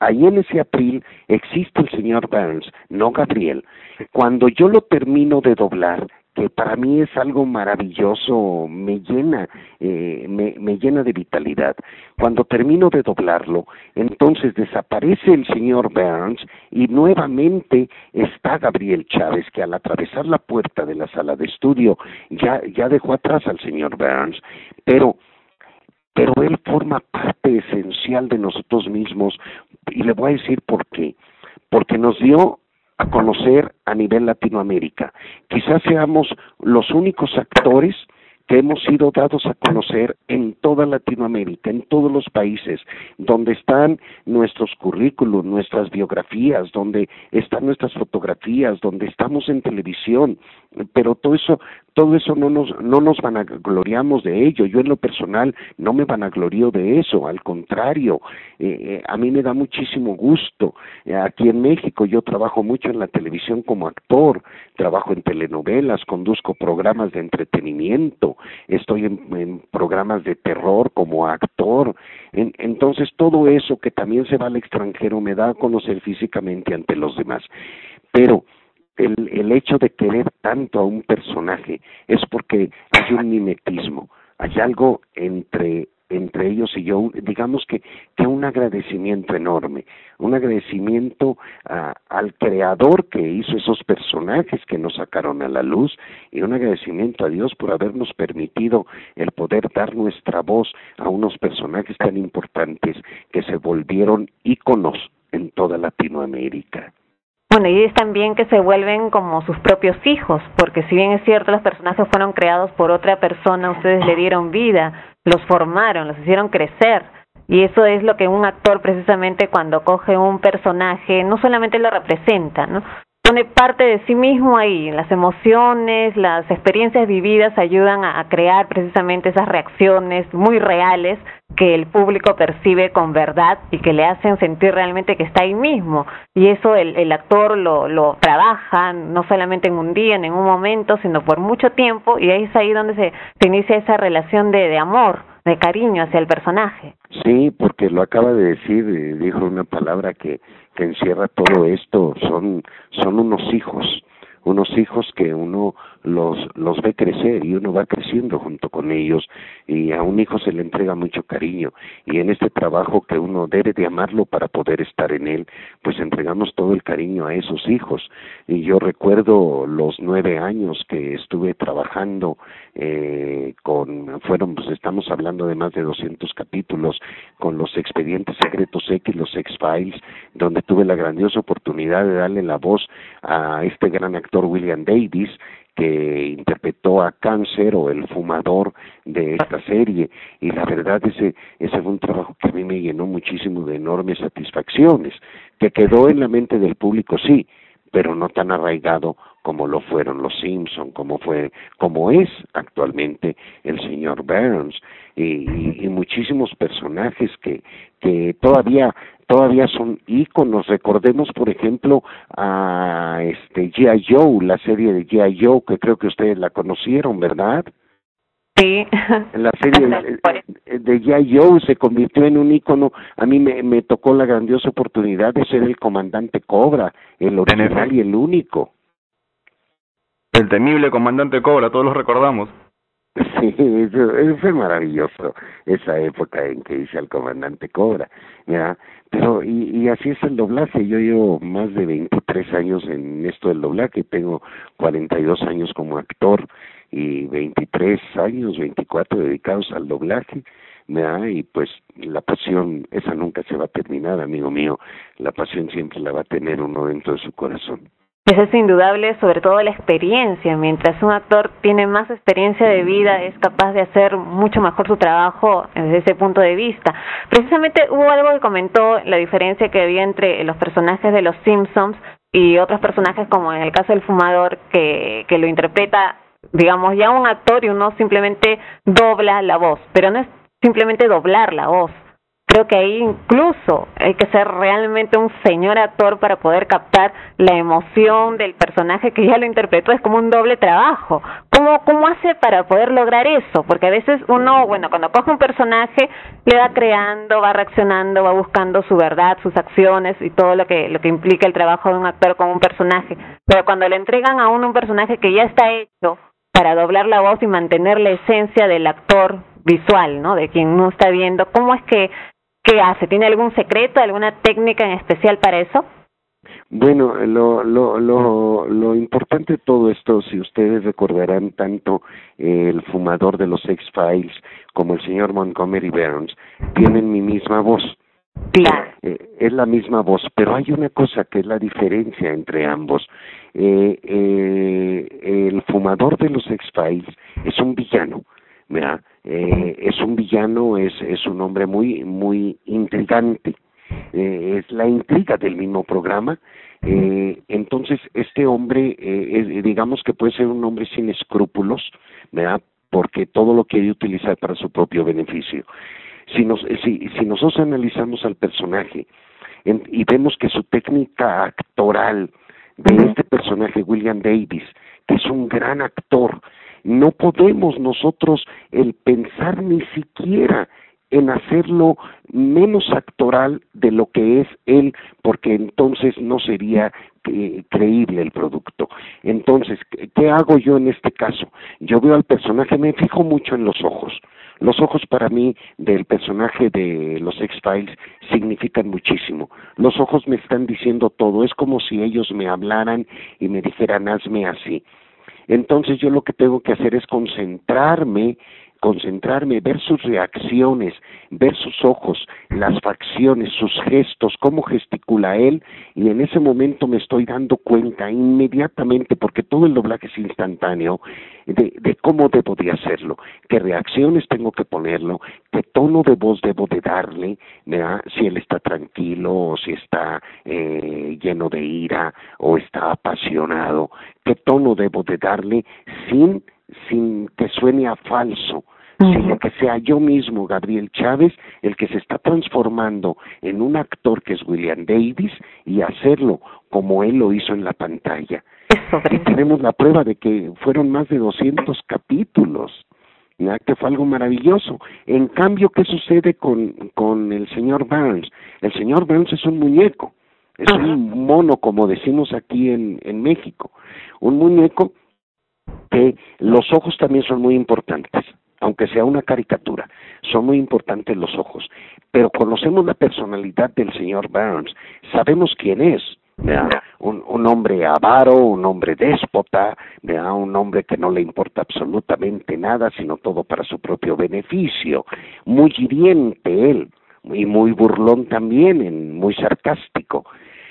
Ahí en ese atril existe el señor Burns, no Gabriel. Cuando yo lo termino de doblar, que para mí es algo maravilloso, me llena, eh, me, me, llena de vitalidad. Cuando termino de doblarlo, entonces desaparece el señor Burns y nuevamente está Gabriel Chávez, que al atravesar la puerta de la sala de estudio ya, ya dejó atrás al señor Burns, pero pero él forma parte esencial de nosotros mismos y le voy a decir por qué. Porque nos dio a conocer a nivel Latinoamérica. Quizás seamos los únicos actores que hemos sido dados a conocer en toda Latinoamérica, en todos los países, donde están nuestros currículos, nuestras biografías, donde están nuestras fotografías, donde estamos en televisión, pero todo eso, todo eso no nos, no nos vanagloriamos de ello. Yo en lo personal no me vanaglorio de eso, al contrario, eh, a mí me da muchísimo gusto. Aquí en México yo trabajo mucho en la televisión como actor, trabajo en telenovelas, conduzco programas de entretenimiento, estoy en, programas de terror como actor. En, entonces todo eso que también se va al extranjero me da a conocer físicamente ante los demás. Pero el, el hecho de querer tanto a un personaje es porque hay un mimetismo, hay algo entre entre ellos y yo, digamos que, que un agradecimiento enorme, un agradecimiento a- al creador que hizo esos personajes que nos sacaron a la luz y un agradecimiento a Dios por habernos permitido el poder dar nuestra voz a unos personajes tan importantes que se volvieron íconos en toda Latinoamérica. Bueno, y es también que se vuelven como sus propios hijos, porque si bien es cierto, los personajes fueron creados por otra persona, ustedes le dieron vida, los formaron, los hicieron crecer. Y eso es lo que un actor precisamente cuando coge un personaje, no solamente lo representa, ¿no? Pone parte de sí mismo ahí, las emociones, las experiencias vividas ayudan a, crear precisamente esas reacciones muy reales que el público percibe con verdad y que le hacen sentir realmente que está ahí mismo. Y eso el, actor lo, trabaja no solamente en un día, en un momento, sino por mucho tiempo. Y ahí es ahí donde se, se inicia esa relación de amor, de cariño hacia el personaje. Sí, porque lo acaba de decir, eh, dijo una palabra que, que encierra todo esto, son, son unos hijos, unos hijos que uno los, los ve crecer y uno va creciendo junto con ellos y a un hijo se le entrega mucho cariño. Y en este trabajo que uno debe de amarlo para poder estar en él, pues entregamos todo el cariño a esos hijos. Y yo recuerdo los nueve años que estuve trabajando eh, con, fueron, pues estamos hablando de más de 200 capítulos con los expedientes secretos X, los X-Files, donde tuve la grandiosa oportunidad de darle la voz a este gran actor William Davis, que interpretó a Cáncer o el fumador de esta serie. Y la verdad ese ese fue un trabajo que a mí me llenó muchísimo de enormes satisfacciones que quedó en la mente del público sí pero no tan arraigado como lo fueron los Simpson, como fue, como es actualmente el señor Burns y, y- y muchísimos personajes que que todavía todavía son íconos. Recordemos, por ejemplo, a este G.I. Joe, la serie de G.I. Joe, que creo que ustedes la conocieron, ¿verdad? Sí. La serie [LAUGHS] de, G.I. Joe se convirtió en un ícono. A mí me, me tocó la grandiosa oportunidad de ser el comandante Cobra, el original y el único. El temible comandante Cobra, todos lo recordamos. Sí, fue maravilloso, esa época en que hice al comandante Cobra, ¿ya? Pero, y, y así es el doblaje, yo llevo más de 23 años en esto del doblaje, tengo 42 años como actor y 23 años, 24 dedicados al doblaje. Y pues la pasión, esa nunca se va a terminar, amigo mío, la pasión siempre la va a tener uno dentro de su corazón. Eso es indudable, sobre todo la experiencia. Mientras un actor tiene más experiencia de vida, es capaz de hacer mucho mejor su trabajo desde ese punto de vista. Precisamente hubo algo que comentó la diferencia que había entre los personajes de los Simpsons y otros personajes, como en el caso del fumador, que, que lo interpreta, digamos, ya un actor y uno simplemente dobla la voz, pero no es simplemente doblar la voz. Creo que ahí incluso hay que ser realmente un señor actor para poder captar la emoción del personaje que ya lo interpretó. Es como un doble trabajo. ¿Cómo, cómo hace para poder lograr eso? Porque a veces uno, bueno, cuando coge un personaje, le va creando, va reaccionando, va buscando su verdad, sus acciones y todo lo que, lo que implica el trabajo de un actor con un personaje. Pero cuando le entregan a uno un personaje que ya está hecho para doblar la voz y mantener la esencia del actor visual, ¿no? De quien no está viendo, ¿cómo es que ¿Qué hace? ¿Tiene algún secreto, alguna técnica en especial para eso? Bueno, lo, lo, lo, lo importante de todo esto, si ustedes recordarán tanto eh, el fumador de los X-Files como el señor Montgomery Burns, tienen mi misma voz. Eh, es la misma voz, pero hay una cosa que es la diferencia entre ambos. Eh, eh, el fumador de los X-Files es un villano, ¿verdad? Eh, es un villano, es, es un hombre muy, muy intrigante. Eh, es la intriga del mismo programa. Eh, entonces, este hombre, eh, es- digamos que puede ser un hombre sin escrúpulos, ¿verdad? Porque todo lo quiere utilizar para su propio beneficio. Si, nos, si, si nosotros analizamos al personaje en- y vemos que su técnica actoral de este personaje, William Davis, que es un gran actor, no podemos nosotros el pensar ni siquiera en hacerlo menos actoral de lo que es él, porque entonces no sería creíble el producto. Entonces, ¿qué- ¿qué hago yo en este caso? Yo veo al personaje, me fijo mucho en los ojos. Los ojos para mí del personaje de los X-Files significan muchísimo. Los ojos me están diciendo todo, es como si ellos me hablaran y me dijeran hazme así. Entonces yo lo que tengo que hacer es concentrarme concentrarme, ver sus reacciones, ver sus ojos, las facciones, sus gestos, cómo gesticula él, y en ese momento me estoy dando cuenta inmediatamente, porque todo el doblaje es instantáneo, de, de cómo debo de hacerlo, qué reacciones tengo que ponerlo, qué tono de voz debo de darle, si él está tranquilo o si está eh, lleno de ira o está apasionado, qué tono debo de darle sin sin que suene a falso, sino que sea yo mismo, Gabriel Chávez, el que se está transformando en un actor que es William Davis y hacerlo como él lo hizo en la pantalla. Y tenemos la prueba de que fueron más de 200 capítulos. ¿ya? que fue algo maravilloso. En cambio, ¿qué sucede con, con el señor Burns? El señor Burns es un muñeco, es un mono, como decimos aquí en, en México, un muñeco que los ojos también son muy importantes, aunque sea una caricatura, son muy importantes los ojos, pero conocemos la personalidad del señor Burns, sabemos quién es. Un, un hombre avaro, un hombre déspota, ¿verdad? un hombre que no le importa absolutamente nada, sino todo para su propio beneficio, muy hiriente él, y muy burlón también, muy sarcástico.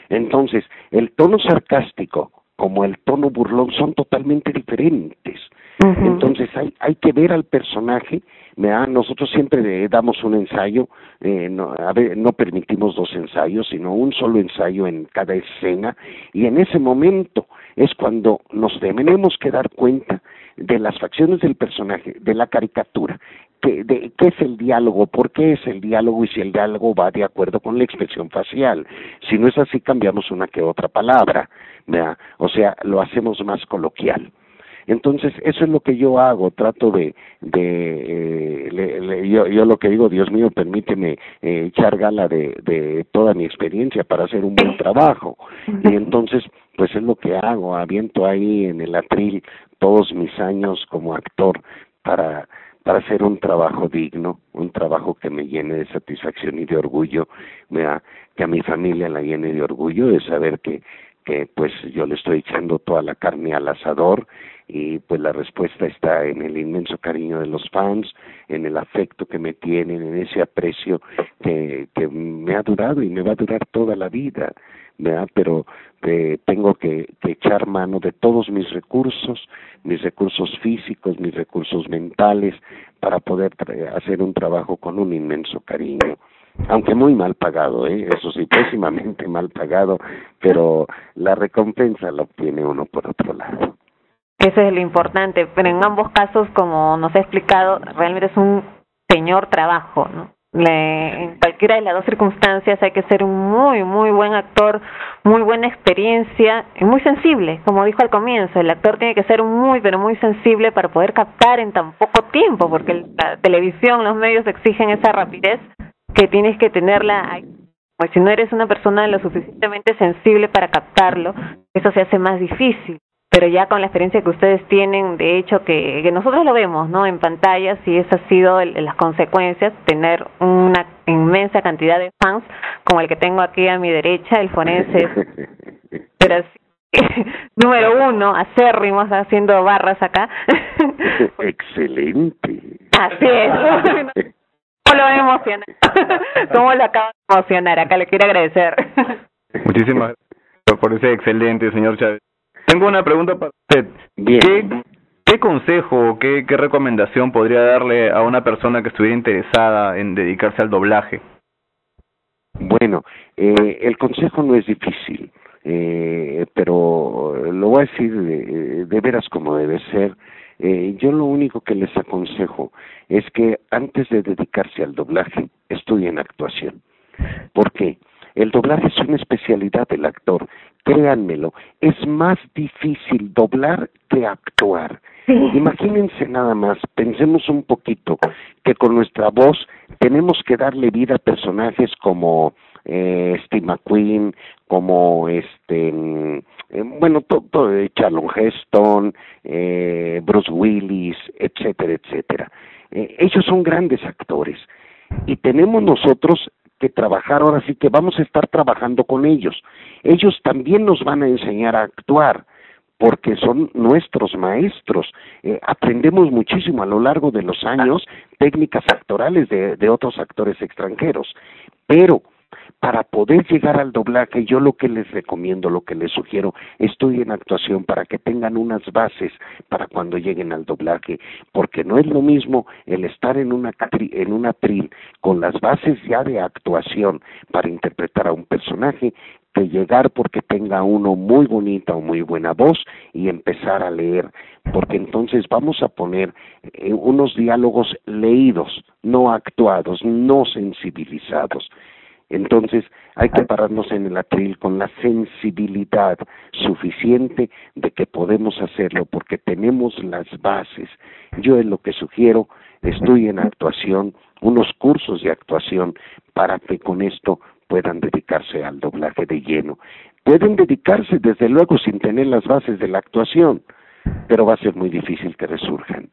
Entonces, el tono sarcástico como el tono burlón son totalmente diferentes. Entonces hay, hay que ver al personaje, ¿verdad? nosotros siempre damos un ensayo, eh, no, a ver, no permitimos dos ensayos, sino un solo ensayo en cada escena, y en ese momento es cuando nos tenemos que dar cuenta de las facciones del personaje, de la caricatura, que, de qué es el diálogo, por qué es el diálogo y si el diálogo va de acuerdo con la expresión facial. Si no es así, cambiamos una que otra palabra, o sea, lo hacemos más coloquial. Entonces, eso es lo que yo hago, trato de, de eh, le- le- yo, yo lo que digo, Dios mío, permíteme eh, echar gala de, de toda mi experiencia para hacer un buen trabajo. Y entonces, pues es lo que hago, aviento ahí en el atril todos mis años como actor para para hacer un trabajo digno, un trabajo que me llene de satisfacción y de orgullo, que a mi familia la llene de orgullo de saber que que pues yo le estoy echando toda la carne al asador y pues la respuesta está en el inmenso cariño de los fans, en el afecto que me tienen, en ese aprecio que, que me ha durado y me va a durar toda la vida, ¿verdad? Pero eh, tengo que, que echar mano de todos mis recursos, mis recursos físicos, mis recursos mentales, para poder hacer un trabajo con un inmenso cariño aunque muy mal pagado, ¿eh? eso sí, pésimamente mal pagado, pero la recompensa la obtiene uno por otro lado. Eso es lo importante, pero en ambos casos, como nos ha explicado, realmente es un señor trabajo, ¿no? Le- en cualquiera de las dos circunstancias hay que ser un muy, muy buen actor, muy buena experiencia y muy sensible, como dijo al comienzo, el actor tiene que ser muy, pero muy sensible para poder captar en tan poco tiempo, porque la televisión, los medios exigen esa rapidez que tienes que tenerla ahí. Pues si no eres una persona lo suficientemente sensible para captarlo, eso se hace más difícil. Pero ya con la experiencia que ustedes tienen, de hecho, que, que nosotros lo vemos, ¿no? En pantallas, y esa ha sido el- las consecuencias, tener una inmensa cantidad de fans, como el que tengo aquí a mi derecha, el forense, [LAUGHS] pero así, [LAUGHS] número uno, acérrimos, haciendo barras acá. [LAUGHS] Excelente. Así es. ¿Cómo lo emociona? [LAUGHS] ¿Cómo lo acabo de emocionar? Acá le quiero agradecer. [LAUGHS] Muchísimas gracias por ese excelente, señor Chávez. Tengo una pregunta para usted. ¿Qué, qué consejo o qué, qué recomendación podría darle a una persona que estuviera interesada en dedicarse al doblaje? Bueno, eh, el consejo no es difícil, eh, pero lo voy a decir de, de veras como debe ser. Eh, yo lo único que les aconsejo es que antes de dedicarse al doblaje, estudien actuación. ¿Por qué? El doblaje es una especialidad del actor. Créanmelo, es más difícil doblar que actuar. Imagínense nada más, pensemos un poquito que con nuestra voz tenemos que darle vida a personajes como eh, Steve McQueen, como este, mm, eh, bueno, todo, Charlon Heston, eh, Bruce Willis, etcétera, etcétera. eh, ellos son grandes actores y tenemos nosotros que trabajar, ahora sí que vamos a estar trabajando con ellos. Ellos también nos van a enseñar a actuar porque son nuestros maestros. Eh, aprendemos muchísimo a lo largo de los años técnicas actorales de, de otros actores extranjeros, pero para poder llegar al doblaje, yo lo que les recomiendo, lo que les sugiero, estudien actuación para que tengan unas bases para cuando lleguen al doblaje, porque no es lo mismo el estar en una en un atril con las bases ya de actuación para interpretar a un personaje que llegar porque tenga uno muy bonita o muy buena voz y empezar a leer, porque entonces vamos a poner eh, unos diálogos leídos, no actuados, no sensibilizados. Entonces hay que pararnos en el atril con la sensibilidad suficiente de que podemos hacerlo porque tenemos las bases. Yo es lo que sugiero, estoy en actuación, unos cursos de actuación para que con esto puedan dedicarse al doblaje de lleno. Pueden dedicarse desde luego sin tener las bases de la actuación, pero va a ser muy difícil que resurjan.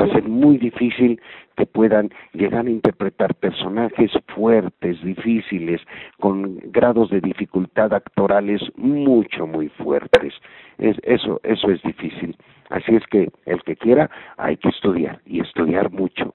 Va a ser muy difícil que puedan llegar a interpretar personajes fuertes, difíciles, con grados de dificultad actorales mucho, muy fuertes. Es, eso, eso es difícil. Así es que el que quiera hay que estudiar y estudiar mucho.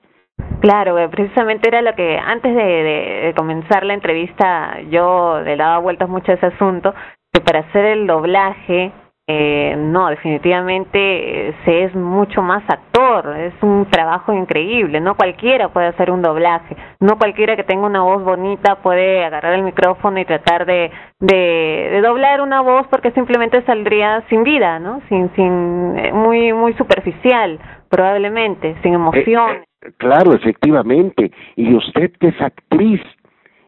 Claro, eh, precisamente era lo que antes de, de- de comenzar la entrevista yo le daba vueltas mucho a ese asunto, que para hacer el doblaje, eh, no, definitivamente eh, se es mucho más actor, es un trabajo increíble, no cualquiera puede hacer un doblaje, no cualquiera que tenga una voz bonita puede agarrar el micrófono y tratar de, de, de doblar una voz porque simplemente saldría sin vida, ¿no? Sin, sin, eh, muy, muy superficial, probablemente, sin emoción. Eh, eh, claro, efectivamente. Y usted que es actriz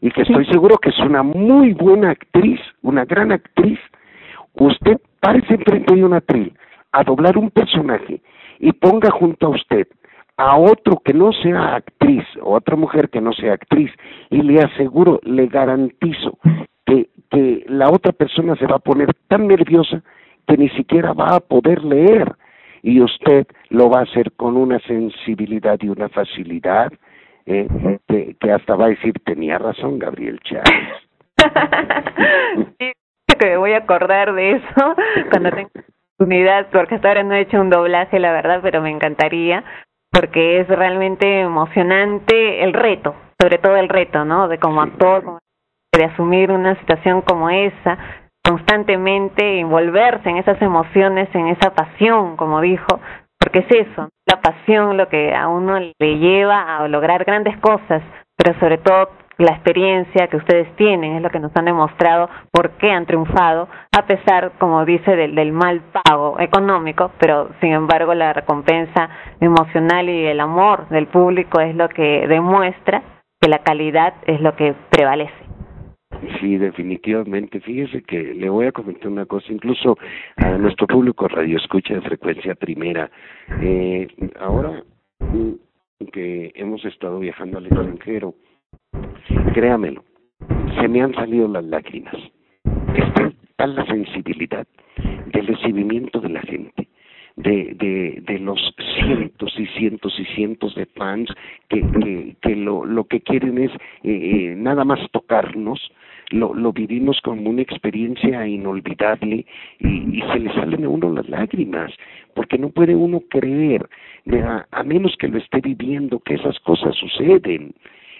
y que estoy seguro que es una muy buena actriz, una gran actriz, usted párese enfrente de un atril a doblar un personaje y ponga junto a usted a otro que no sea actriz o otra mujer que no sea actriz y le aseguro, le garantizo que, que la otra persona se va a poner tan nerviosa que ni siquiera va a poder leer y usted lo va a hacer con una sensibilidad y una facilidad eh, que, que hasta va a decir tenía razón Gabriel Chávez. [LAUGHS] [LAUGHS] Sí, [LAUGHS] que me voy a acordar de eso [LAUGHS] cuando tenga oportunidad, porque hasta ahora no he hecho un doblaje, la verdad, pero me encantaría, porque es realmente emocionante el reto, sobre todo el reto, ¿no? De como actor, como- de asumir una situación como esa, constantemente envolverse en esas emociones, en esa pasión, como dijo, porque es eso, la pasión lo que a uno le lleva a lograr grandes cosas, pero sobre todo la experiencia que ustedes tienen es lo que nos han demostrado por qué han triunfado, a pesar, como dice, del, del mal pago económico, pero sin embargo la recompensa emocional y el amor del público es lo que demuestra que la calidad es lo que prevalece. Sí, definitivamente. Fíjese que le voy a comentar una cosa, incluso a nuestro público radio escucha de frecuencia primera. Eh, ahora que hemos estado viajando al extranjero, créamelo, se me han salido las lágrimas. Es tal, la sensibilidad del recibimiento de la gente, de, de, de los cientos y cientos y cientos de fans que, lo, que quieren es eh, eh, nada más tocarnos, lo, vivimos como una experiencia inolvidable y, y se le salen a uno las lágrimas, porque no puede uno creer, a menos que lo esté viviendo, que esas cosas suceden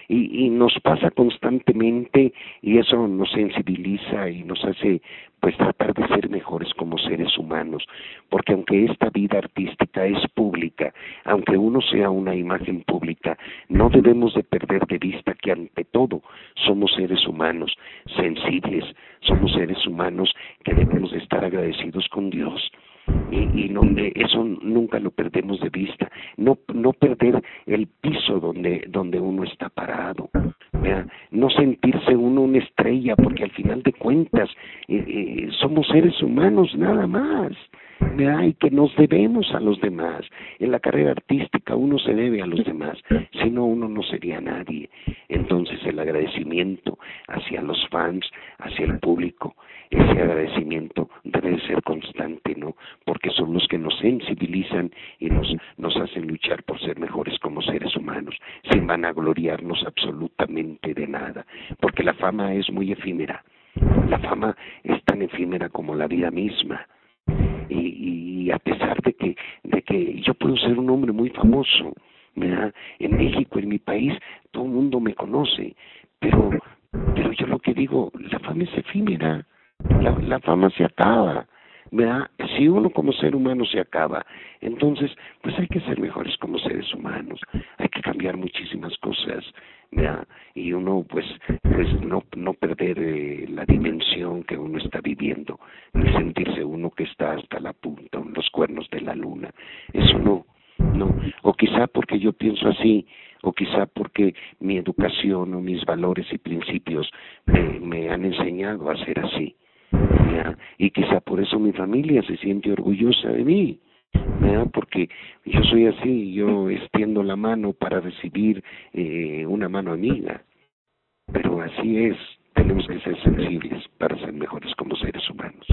y, y nos pasa constantemente y eso nos sensibiliza y nos hace pues tratar de ser mejores como seres humanos, porque aunque esta vida artística es pública, aunque uno sea una imagen pública, no debemos de perder de vista que ante todo somos seres humanos sensibles, somos seres humanos que debemos de estar agradecidos con Dios y, y donde eso nunca lo perdemos de vista. No no perder el piso donde donde uno está parado no sentirse uno una estrella porque al final de cuentas eh, eh, somos seres humanos nada más ¿verdad? y que nos debemos a los demás. En la carrera artística uno se debe a los demás si no uno no sería nadie. Entonces el agradecimiento hacia los fans hacia el público ese agradecimiento debe de ser constante, ¿no? Porque son los que nos sensibilizan y nos, nos hacen luchar por ser mejores como seres humanos, sin vanagloriarnos absolutamente de nada, porque la fama es muy efímera. La fama es tan efímera como la vida misma. Y, y a pesar de que, de que yo puedo ser un hombre muy famoso, ¿verdad? En México, en mi país, todo el mundo me conoce, pero, pero yo lo que digo, la fama es efímera, la, la fama se acaba, ¿verdad? Si uno como ser humano se acaba, entonces, pues hay que ser mejores como seres humanos, hay que cambiar muchísimas cosas, ¿verdad? Y uno, pues, pues no, no perder eh, la dimensión que uno está viviendo, ni sentirse uno que está hasta la punta, en los cuernos de la luna, eso no, no, o quizá porque yo pienso así, o quizá porque mi educación o mis valores y principios me, me han enseñado a ser así. Y quizá por eso mi familia se siente orgullosa de mí, porque yo soy así, yo extiendo la mano para recibir eh, una mano amiga. Pero así es, tenemos que ser sensibles para ser mejores como seres humanos.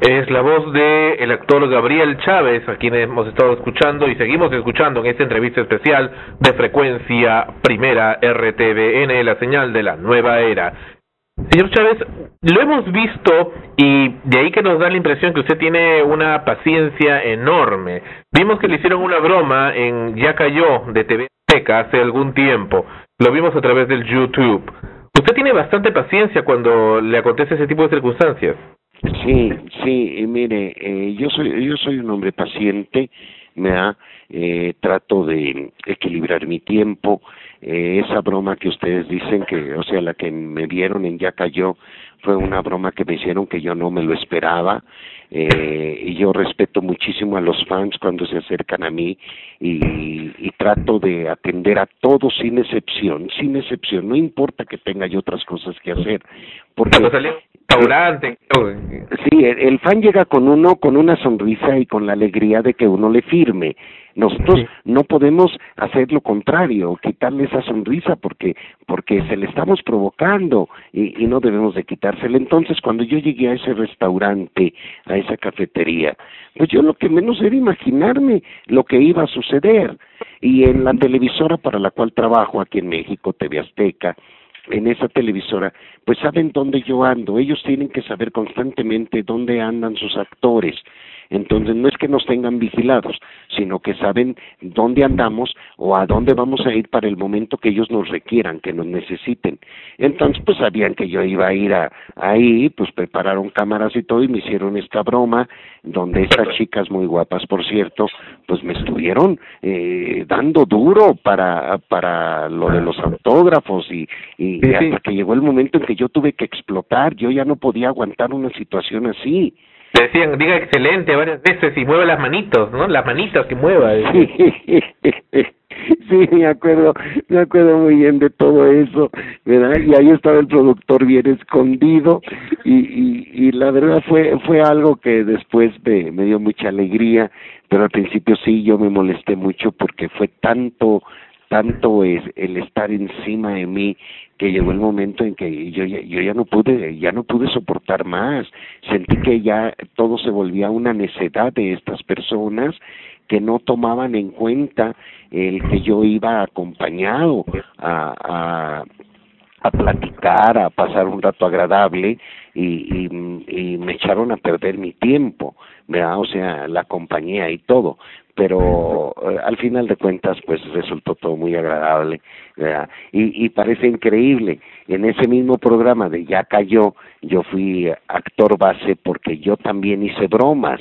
Es la voz de el actor Gabriel Chávez, a quien hemos estado escuchando y seguimos escuchando en esta entrevista especial de frecuencia primera RTVN, la señal de la nueva era. Señor Chávez, lo hemos visto y de ahí que nos da la impresión que usted tiene una paciencia enorme. Vimos que le hicieron una broma en Ya cayó de TV Azteca hace algún tiempo. Lo vimos a través del YouTube. Usted tiene bastante paciencia cuando le acontece ese tipo de circunstancias. Sí, sí, y mire, eh, yo soy yo soy un hombre paciente, me eh, trato de equilibrar mi tiempo. Eh, esa broma que ustedes dicen que, o sea, la que me vieron en Ya cayó, fue una broma que me hicieron que yo no me lo esperaba. Eh, y yo respeto muchísimo a los fans cuando se acercan a mí y, y trato de atender a todos sin excepción, sin excepción, no importa que tenga yo otras cosas que hacer. Porque restaurante. Sí, el, el fan llega con uno con una sonrisa y con la alegría de que uno le firme. Nosotros no podemos hacer lo contrario, quitarle esa sonrisa porque porque se le estamos provocando y, y no debemos de quitársela. Entonces, cuando yo llegué a ese restaurante, a esa cafetería, pues yo lo que menos era imaginarme lo que iba a suceder. Y en la televisora para la cual trabajo aquí en México, TV Azteca, en esa televisora, pues saben dónde yo ando. Ellos tienen que saber constantemente dónde andan sus actores. Entonces no es que nos tengan vigilados, sino que saben dónde andamos o a dónde vamos a ir para el momento que ellos nos requieran, que nos necesiten. Entonces pues sabían que yo iba a ir a, ahí, pues prepararon cámaras y todo y me hicieron esta broma donde estas chicas muy guapas, por cierto, pues me estuvieron eh, dando duro para para lo de los autógrafos y, y Sí, sí. hasta que llegó el momento en que yo tuve que explotar, yo ya no podía aguantar una situación así. Le decían, diga excelente varias veces y mueve las manitos, ¿no? Las manitas que mueva. [LAUGHS] Sí, me acuerdo, me acuerdo muy bien de todo eso, ¿verdad? Y ahí estaba el productor bien escondido y, y, y la verdad fue fue algo que después me, me dio mucha alegría, pero al principio sí yo me molesté mucho porque fue tanto tanto es el estar encima de mí que llegó el momento en que yo ya, yo ya no pude ya no pude soportar más sentí que ya todo se volvía una necedad de estas personas que no tomaban en cuenta el que yo iba acompañado a, a a platicar, a pasar un rato agradable y, y, y me echaron a perder mi tiempo, ¿verdad? O sea, la compañía y todo, pero eh, al final de cuentas pues resultó todo muy agradable. Y, y parece increíble, en ese mismo programa de Ya cayó, yo fui actor base porque yo también hice bromas,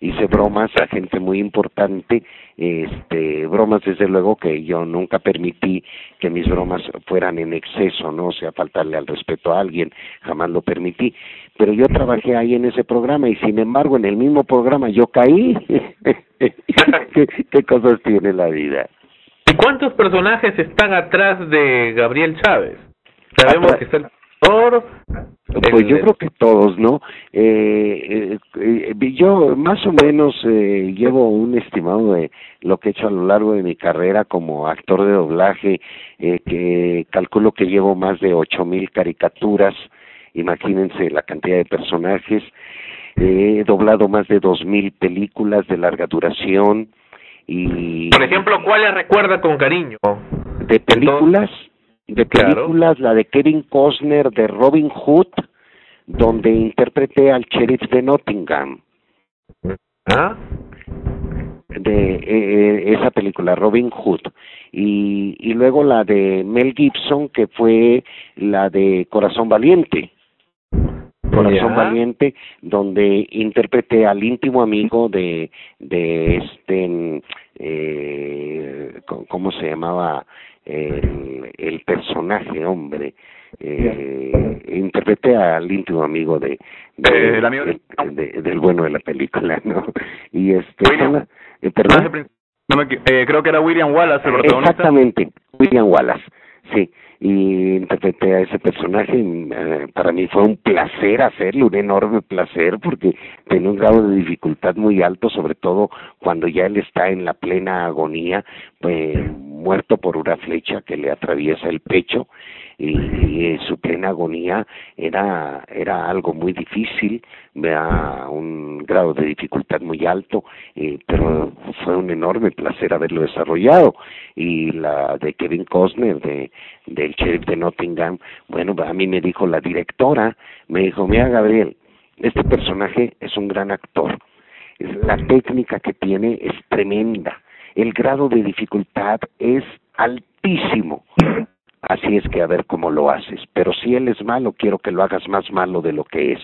hice bromas a gente muy importante, este, bromas desde luego que yo nunca permití que mis bromas fueran en exceso, no o sea, faltarle al respeto a alguien, jamás lo permití, pero yo trabajé ahí en ese programa y sin embargo en el mismo programa yo caí. [LAUGHS] ¿Qué, qué cosas tiene la vida? ¿Y cuántos personajes están atrás de Gabriel Chávez? Sabemos Atrás- que está el actor, Pues el- yo creo que todos, ¿no? Eh, eh, eh, yo más o menos eh, llevo un estimado de lo que he hecho a lo largo de mi carrera como actor de doblaje, eh, que calculo que llevo más de ocho mil caricaturas imagínense la cantidad de personajes. He doblado más de dos mil películas de larga duración y Por ejemplo, ¿cuáles recuerda con cariño? de películas, de Claro. películas, la de Kevin Costner de Robin Hood, donde interpreté al sheriff de Nottingham. ¿Ah? de eh, eh, esa película Robin Hood y, y luego la de Mel Gibson que fue la de Corazón Valiente Corazón. Valiente donde interpreté al íntimo amigo de de este eh, co- cómo se llamaba el, el personaje hombre. Eh, interpreté al íntimo amigo de, de- Eh, el amigo de- de- del bueno de la película [LAUGHS] no y este la- eh, perdón. No me eh, creo que era William Wallace el protagonista. Exactamente, William Wallace, sí. Y interpreté a ese personaje. eh, para mí fue un placer hacerlo, un enorme placer, porque tiene un grado de dificultad muy alto, sobre todo cuando ya él está en la plena agonía, pues, muerto por una flecha que le atraviesa el pecho. Y, su plena agonía era era algo muy difícil, ¿verdad? un grado de dificultad muy alto, eh, pero fue un enorme placer haberlo desarrollado. Y la de Kevin Costner, de del sheriff de Nottingham, bueno, a mí me dijo la directora, me dijo, mira Gabriel, este personaje es un gran actor, la técnica que tiene es tremenda, el grado de dificultad es altísimo. Así es que a ver cómo lo haces. Pero si él es malo, quiero que lo hagas más malo de lo que es.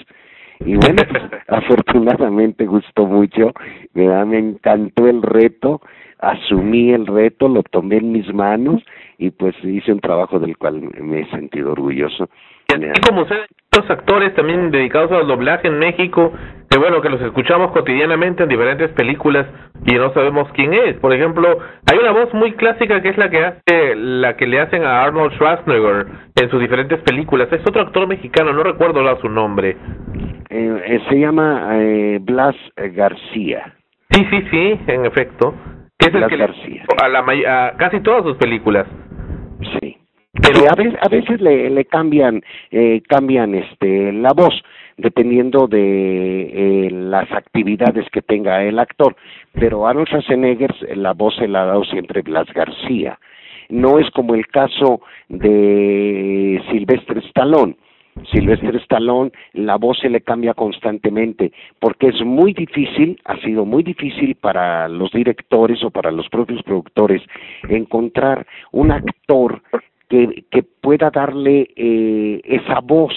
Y [LAUGHS] bueno, pues, afortunadamente gustó mucho, ¿verdad? me encantó el reto, asumí el reto, lo tomé en mis manos y pues hice un trabajo del cual me he sentido orgulloso. Y como ustedes, los actores también dedicados al doblaje en México, que bueno, que los escuchamos cotidianamente en diferentes películas y no sabemos quién es. Por ejemplo, hay una voz muy clásica que es la que hace, la que le hacen a Arnold Schwarzenegger en sus diferentes películas. Es otro actor mexicano, no recuerdo ahora su nombre. Eh, eh, se llama eh, Blas García. Sí, sí, sí, en efecto. Que es el Blas que le- García. a, la, a casi todas sus películas. A veces, a veces le, cambian, eh, cambian este, la voz dependiendo de eh, las actividades que tenga el actor. Pero Arnold Schwarzenegger la voz se la ha dado siempre Blas García. No es como el caso de Silvestre Stallone. Silvestre Stallone, la voz se le cambia constantemente, porque es muy difícil, ha sido muy difícil para los directores o para los propios productores encontrar un actor que, que pueda darle eh, esa voz,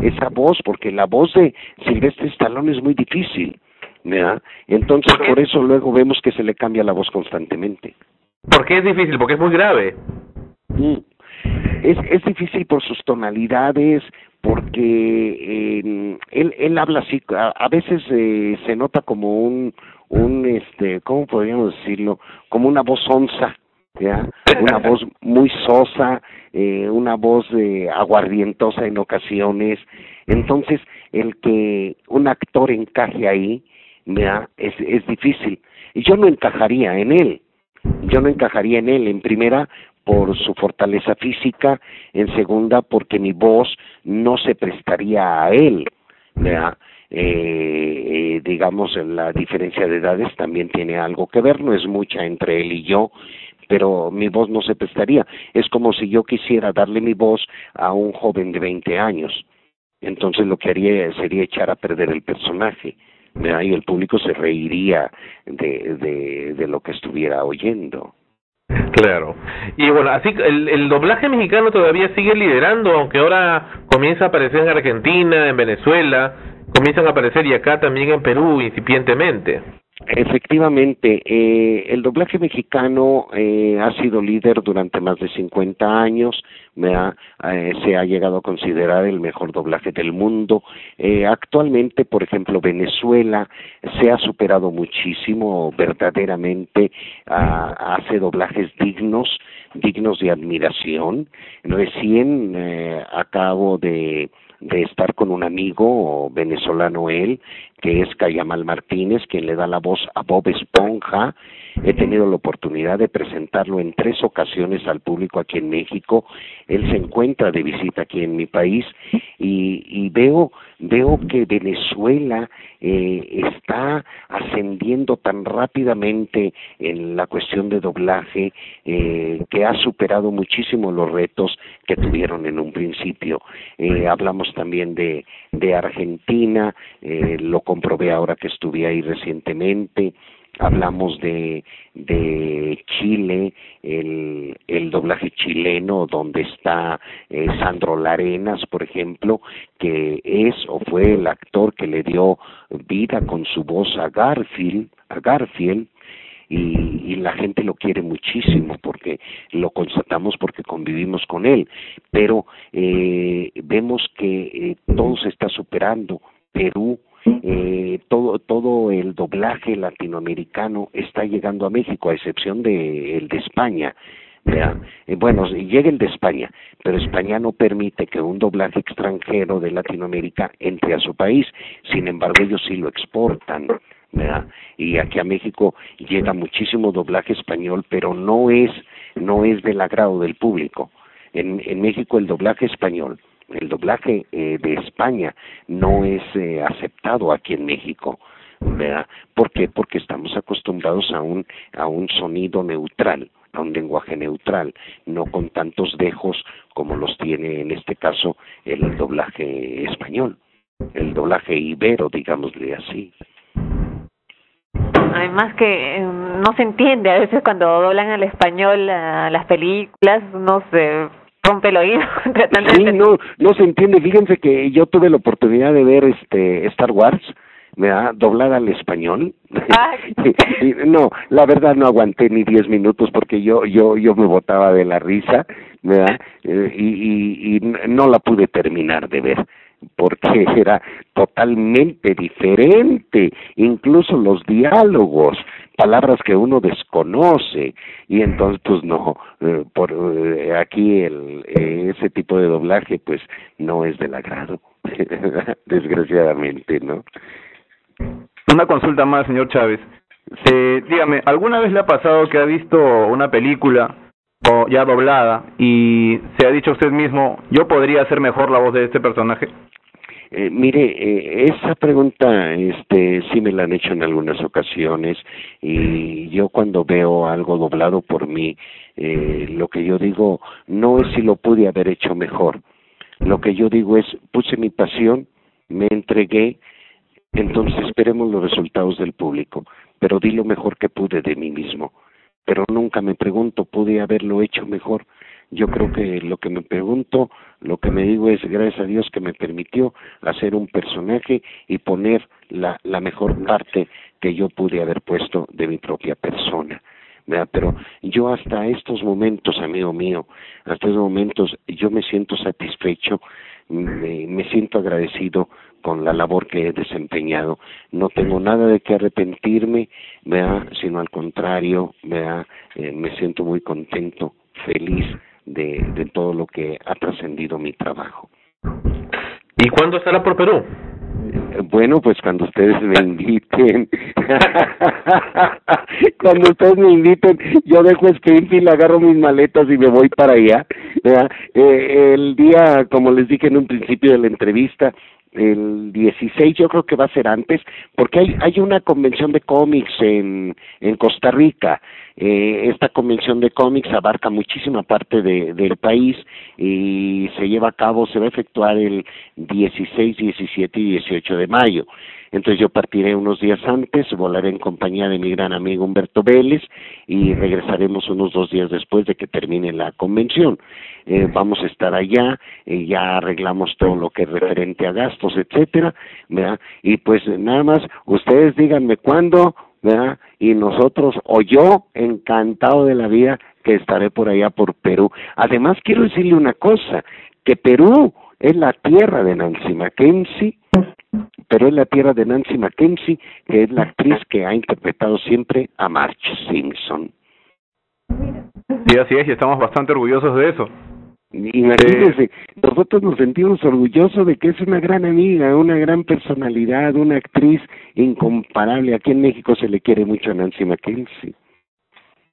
esa voz, porque la voz de Silvestre Stallone es muy difícil, ¿verdad? Entonces por eso luego vemos que se le cambia la voz constantemente. ¿Por qué es difícil? Porque es muy grave. Mm. Es, es difícil por sus tonalidades, porque eh, él, él habla así, a, a veces eh, se nota como un, un, este, ¿cómo podríamos decirlo? Como una voz onza, ¿ya? Una voz muy sosa, eh, una voz eh, aguardientosa en ocasiones. Entonces, el que un actor encaje ahí. Es, es difícil. Y yo no encajaría en él yo no encajaría en él en primera por su fortaleza física, en segunda porque mi voz no se prestaría a él, ¿verdad? Eh, eh, digamos la diferencia de edades también tiene algo que ver, no es mucha entre él y yo, pero mi voz no se prestaría. Es como si yo quisiera darle mi voz a un joven de 20 años. Entonces lo que haría sería echar a perder el personaje. y el público se reiría de, de, de lo que estuviera oyendo. Claro. Y bueno, así el, el doblaje mexicano todavía sigue liderando, aunque ahora comienza a aparecer en Argentina, en Venezuela, comienzan a aparecer y acá también en Perú incipientemente. Efectivamente, eh, el doblaje mexicano eh, ha sido líder durante más de 50 años, eh, se ha llegado a considerar el mejor doblaje del mundo. Eh, actualmente, por ejemplo, Venezuela se ha superado muchísimo, verdaderamente ah, hace doblajes dignos, dignos de admiración. Recién acabo de de estar con un amigo venezolano él, que es Cayamal Martínez, quien le da la voz a Bob Esponja. He tenido la oportunidad de presentarlo en tres ocasiones al público aquí en México. Él se encuentra de visita aquí en mi país y, veo veo que Venezuela eh, está ascendiendo tan rápidamente en la cuestión de doblaje eh, que ha superado muchísimo los retos que tuvieron en un principio. Eh, hablamos también de, Argentina, lo comprobé ahora que estuve ahí recientemente hablamos de, de Chile, el, el doblaje chileno, donde está eh, Sandro Larenas, por ejemplo, que es o fue el actor que le dio vida con su voz a Garfield, a Garfield, y, y la gente lo quiere muchísimo porque lo constatamos porque convivimos con él, pero eh, vemos que eh, todo se está superando. Perú, eh, todo todo el doblaje latinoamericano está llegando a México a excepción de el de España. Eh, bueno llega el de España pero España no permite que un doblaje extranjero de Latinoamérica entre a su país. Sin embargo ellos sí lo exportan y aquí a México llega muchísimo doblaje español pero no es no es del agrado del público. En, en México el doblaje español el doblaje eh, de España no es eh, aceptado aquí en México, ¿verdad? ¿Por qué? Porque estamos acostumbrados a un a un sonido neutral, a un lenguaje neutral, no con tantos dejos como los tiene en este caso el doblaje español, el doblaje ibero, digámosle así. Además que eh, no se entiende a veces cuando doblan al español las películas, no se rompe el oído [LAUGHS] Sí, no, no se entiende. Fíjense que yo tuve la oportunidad de ver este Star Wars, ¿verdad? Doblada al español. [LAUGHS] No, la verdad no aguanté ni diez minutos porque yo yo yo me botaba de la risa, ¿verdad? Eh, y, y, y no la pude terminar de ver porque [LAUGHS] era totalmente diferente, incluso los diálogos, palabras que uno desconoce y entonces pues no, eh, por eh, aquí el eh, ese tipo de doblaje pues no es del agrado, [LAUGHS] desgraciadamente, ¿no? Una consulta más, señor Chávez. Eh, dígame, ¿alguna vez le ha pasado que ha visto una película o ya doblada y se ha dicho usted mismo, yo podría hacer mejor la voz de este personaje? Eh, mire, eh, esa pregunta este, sí me la han hecho en algunas ocasiones y yo cuando veo algo doblado por mí, eh, lo que yo digo no es si lo pude haber hecho mejor, lo que yo digo es puse mi pasión, me entregué, entonces esperemos los resultados del público, pero di lo mejor que pude de mí mismo, pero nunca me pregunto, pude haberlo hecho mejor. Yo creo que lo que me pregunto, lo que me digo es gracias a Dios que me permitió hacer un personaje y poner la, la mejor parte que yo pude haber puesto de mi propia persona. ¿verdad? Pero yo hasta estos momentos, amigo mío, hasta estos momentos yo me siento satisfecho, me, me siento agradecido con la labor que he desempeñado. No tengo nada de que arrepentirme, ¿verdad? sino al contrario, ¿verdad? Eh, me siento muy contento, feliz de, de todo lo que ha trascendido mi trabajo. ¿Y cuándo estará por Perú? Bueno, pues cuando ustedes me inviten, [LAUGHS] cuando ustedes me inviten, yo dejo Springfield, agarro mis maletas y me voy para allá. Eh, el día, como les dije en un principio de la entrevista, el 16 yo creo que va a ser antes, porque hay, hay una convención de cómics en, en Costa Rica. Eh, esta convención de cómics abarca muchísima parte de, del país y se lleva a cabo, se va a efectuar el 16, 17 y 18 de mayo. Entonces yo partiré unos días antes, volaré en compañía de mi gran amigo Humberto Vélez y regresaremos unos dos días después de que termine la convención. Eh, vamos a estar allá, eh, ya arreglamos todo lo que es referente a gastos, etcétera, ¿verdad? Y pues nada más, ustedes díganme cuándo, ¿verdad? Y nosotros, o yo, encantado de la vida, que estaré por allá por Perú. Además, quiero decirle una cosa, que Perú es la tierra de Nancy Mackenzie, pero es la tierra de Nancy Mackenzie, que es la actriz que ha interpretado siempre a Marge Simpson. Sí, así es, y estamos bastante orgullosos de eso. Imagínense, nosotros nos sentimos orgullosos de que es una gran amiga, una gran personalidad, una actriz incomparable. Aquí en México se le quiere mucho a Nancy Mackenzie.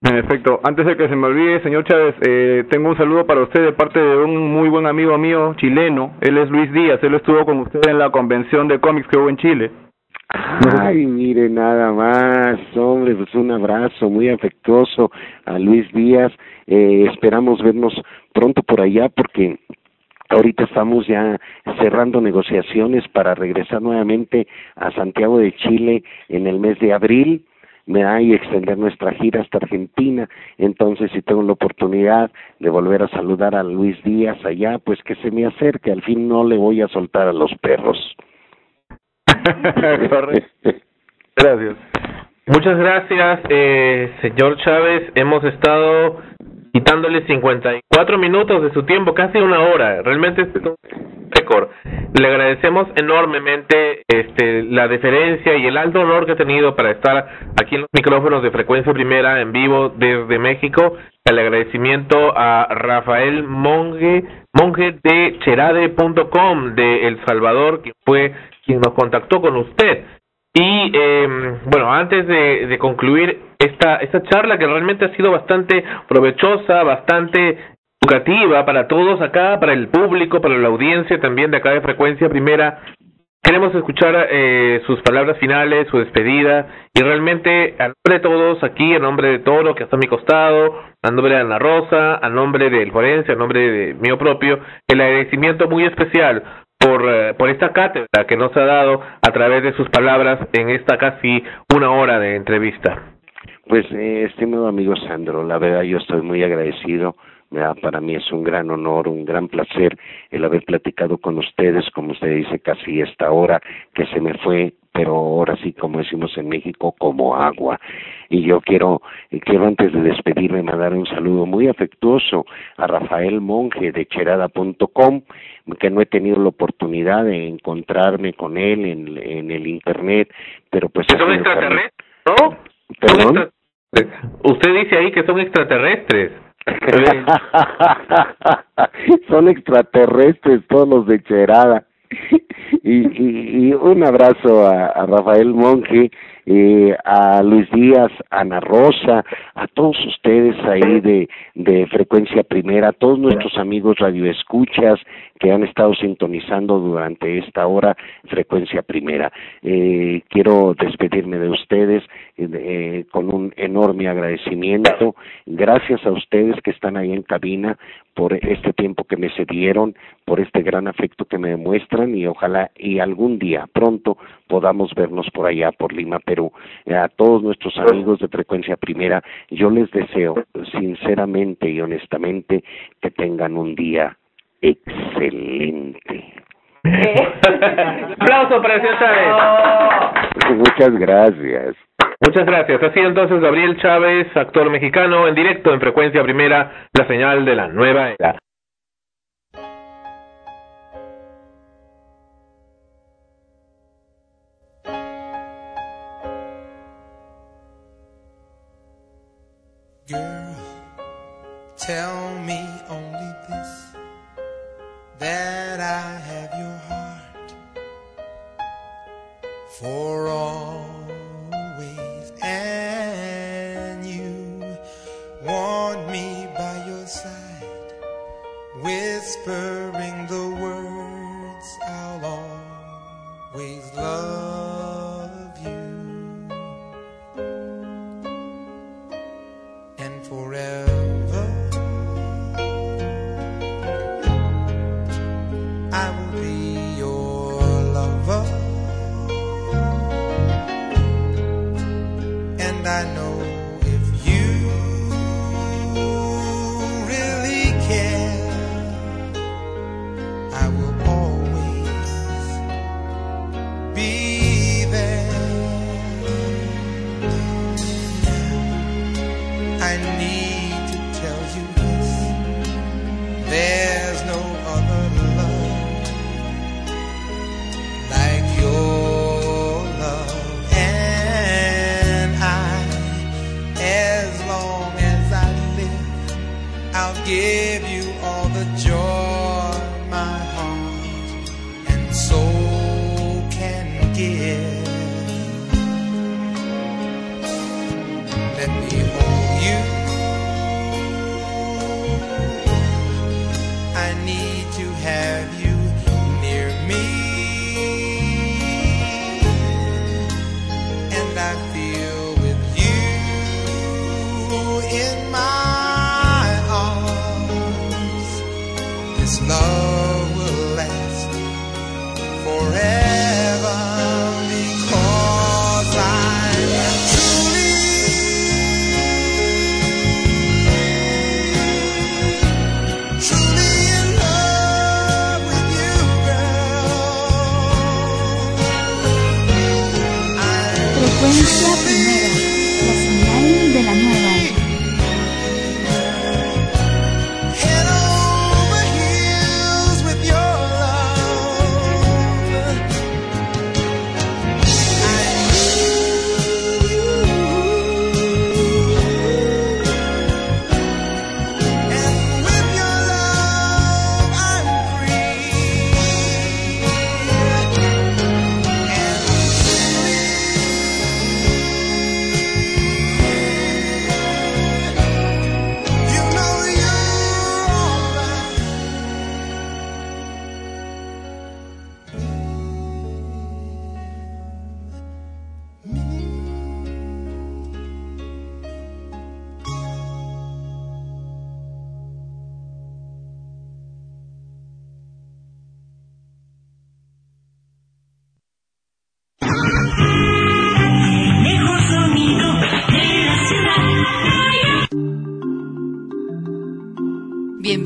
En efecto, antes de que se me olvide, señor Chávez, eh, tengo un saludo para usted de parte de un muy buen amigo mío chileno. Él es Luis Díaz, él estuvo con usted en la convención de cómics que hubo en Chile. Ay, mire, nada más, hombre, pues un abrazo muy afectuoso a Luis Díaz. Eh, esperamos vernos pronto por allá porque ahorita estamos ya cerrando negociaciones para regresar nuevamente a Santiago de Chile en el mes de abril. ¿verdad? y extender nuestra gira hasta Argentina. Entonces, si tengo la oportunidad de volver a saludar a Luis Díaz allá, pues que se me acerque. Al fin no le voy a soltar a los perros. [LAUGHS] Gracias. Muchas gracias, eh, señor Chávez. Hemos estado quitándole 54 minutos de su tiempo, casi una hora. Realmente es un récord. Le agradecemos enormemente este, la deferencia y el alto honor que ha tenido para estar aquí en los micrófonos de frecuencia primera en vivo desde México. El agradecimiento a Rafael Monge, monje de cherade.com de El Salvador, que fue quien nos contactó con usted. Y eh, bueno, antes de, de concluir esta, esta charla que realmente ha sido bastante provechosa, bastante educativa para todos acá, para el público, para la audiencia también de acá de Frecuencia Primera, queremos escuchar eh, sus palabras finales, su despedida y realmente a nombre de todos aquí, a nombre de Toro que está a mi costado, a nombre de Ana Rosa, a nombre del forense, a nombre de mío propio, el agradecimiento muy especial por, eh, por esta cátedra que nos ha dado a través de sus palabras en esta casi una hora de entrevista. Pues, eh, estimado amigo Sandro, la verdad yo estoy muy agradecido. Para mí es un gran honor, un gran placer el haber platicado con ustedes, como usted dice, casi esta hora que se me fue, pero ahora sí, como decimos en México, como agua. Y yo quiero, eh, quiero antes de despedirme mandar un saludo muy afectuoso a Rafael Monge de cherada.com, que no he tenido la oportunidad de encontrarme con él en, en el internet, pero pues... ¿Son extraterrestres? ¿No? ¿Perdón? Usted dice ahí que son extraterrestres. [LAUGHS] Son extraterrestres todos los de Cherada. Y, y, y un abrazo a, Rafael Monge, eh, a Luis Díaz, a Ana Rosa, a todos ustedes ahí de, de Frecuencia Primera, a todos nuestros amigos radioescuchas que han estado sintonizando durante esta hora Frecuencia Primera. Eh, quiero despedirme de ustedes eh, eh, con un enorme agradecimiento. Gracias a ustedes que están ahí en cabina por este tiempo que me cedieron, por este gran afecto que me demuestran y ojalá y algún día pronto podamos vernos por allá por Lima, Perú. A todos nuestros amigos de Frecuencia Primera, yo les deseo sinceramente y honestamente que tengan un día excelente. [LAUGHS] Aplauso para. Muchas gracias. Muchas gracias. Sido entonces Gabriel Chávez, actor mexicano, en directo en frecuencia primera, la señal de la nueva era. Girl, tell me only this that I have your heart for always, whisper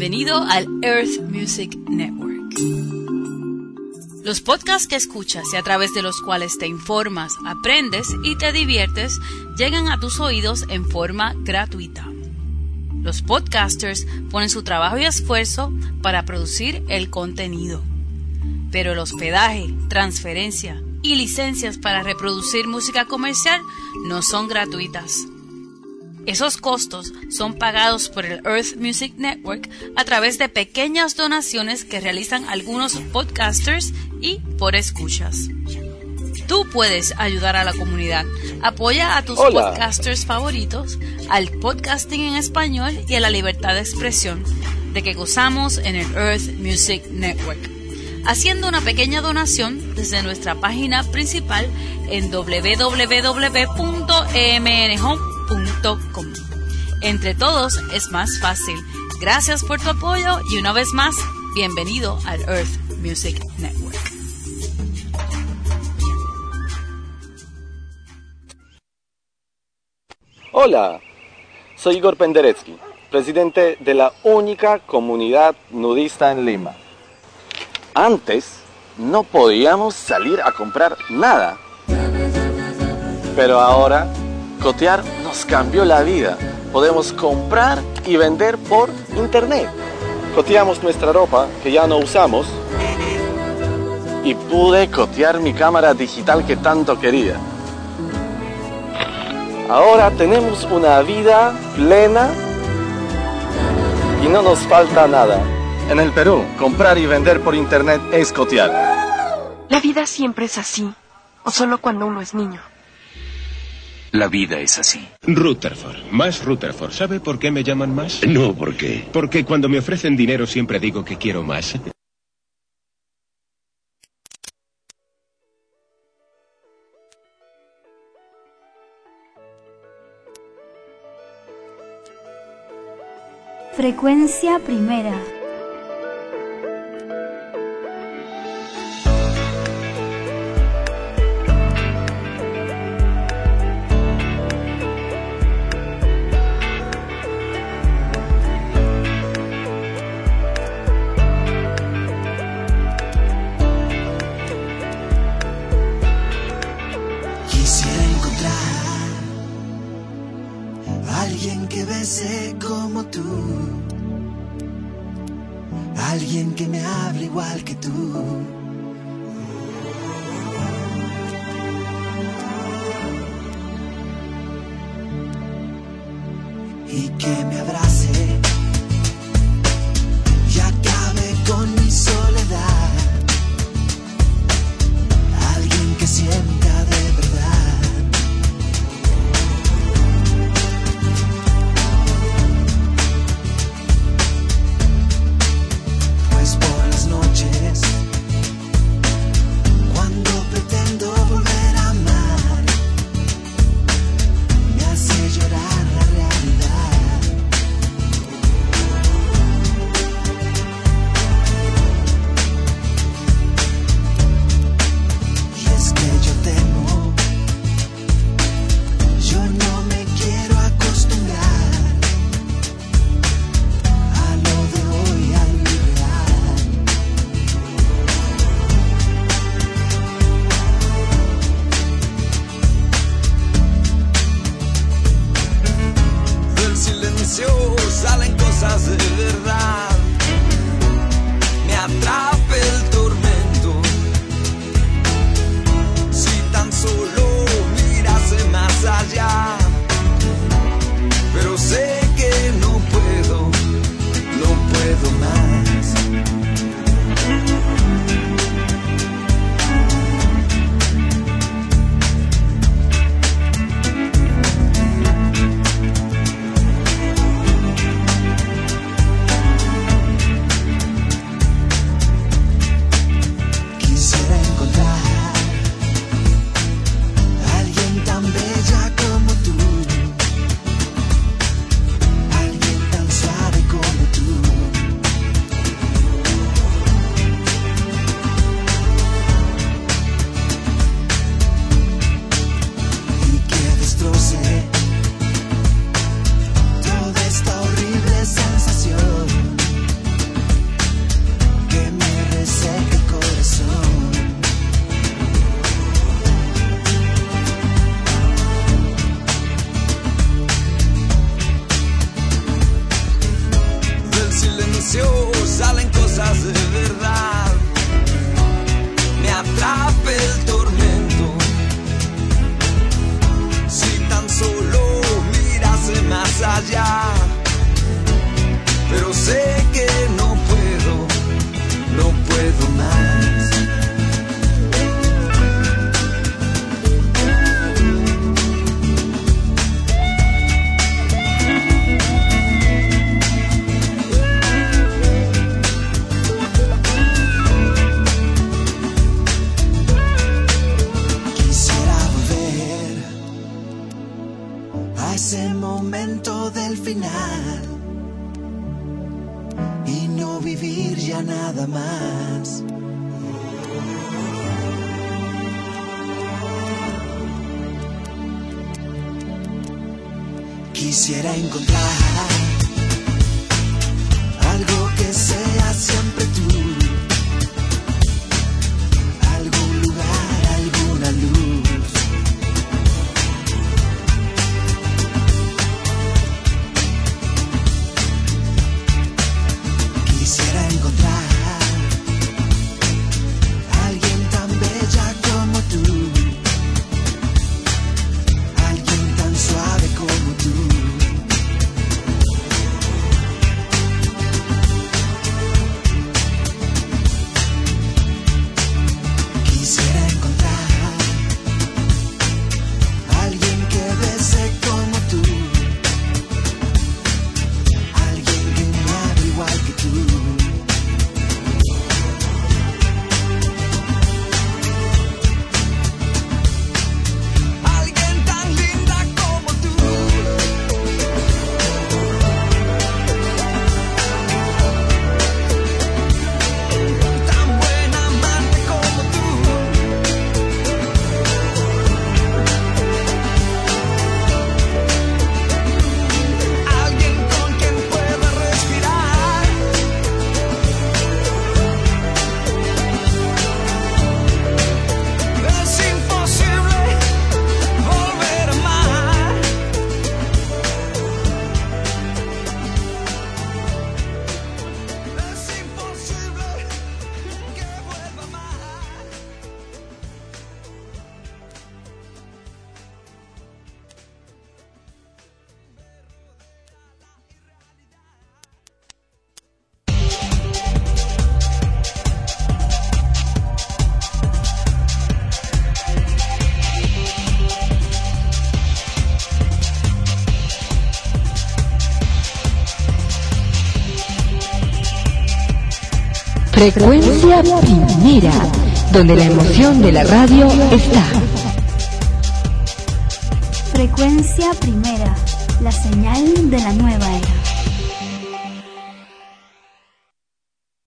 Bienvenido al Earth Music Network. Los podcasts que escuchas y a través de los cuales te informas, aprendes y te diviertes llegan a tus oídos en forma gratuita. Los podcasters ponen su trabajo y esfuerzo para producir el contenido. Pero el hospedaje, transferencia y licencias para reproducir música comercial no son gratuitas. Esos costos son pagados por el Earth Music Network a través de pequeñas donaciones que realizan algunos podcasters y por escuchas. Tú puedes ayudar a la comunidad. Apoya a tus Hola. podcasters favoritos, al podcasting en español y a la libertad de expresión de que gozamos en el Earth Music Network. Haciendo una pequeña donación desde nuestra página principal en www.emnhome.com. Entre todos es más fácil. Gracias por tu apoyo y una vez más, bienvenido al Earth Music Network. Hola, soy Igor Penderecki, presidente de la única comunidad nudista en Lima. Antes no podíamos salir a comprar nada, pero ahora cotear nos cambió la vida. Podemos comprar y vender por internet. Coteamos nuestra ropa que ya no usamos y pude cotear mi cámara digital que tanto quería. Ahora tenemos una vida plena y no nos falta nada. En el Perú, comprar y vender por internet es cotear. La vida siempre es así, o solo cuando uno es niño. La vida es así. Rutherford, más Rutherford. ¿Sabe por qué me llaman más? No, ¿por qué? Porque cuando me ofrecen dinero siempre digo que quiero más. Frecuencia primera. você. Frecuencia Primera, donde la emoción de la radio está. Frecuencia Primera, la señal de la nueva era.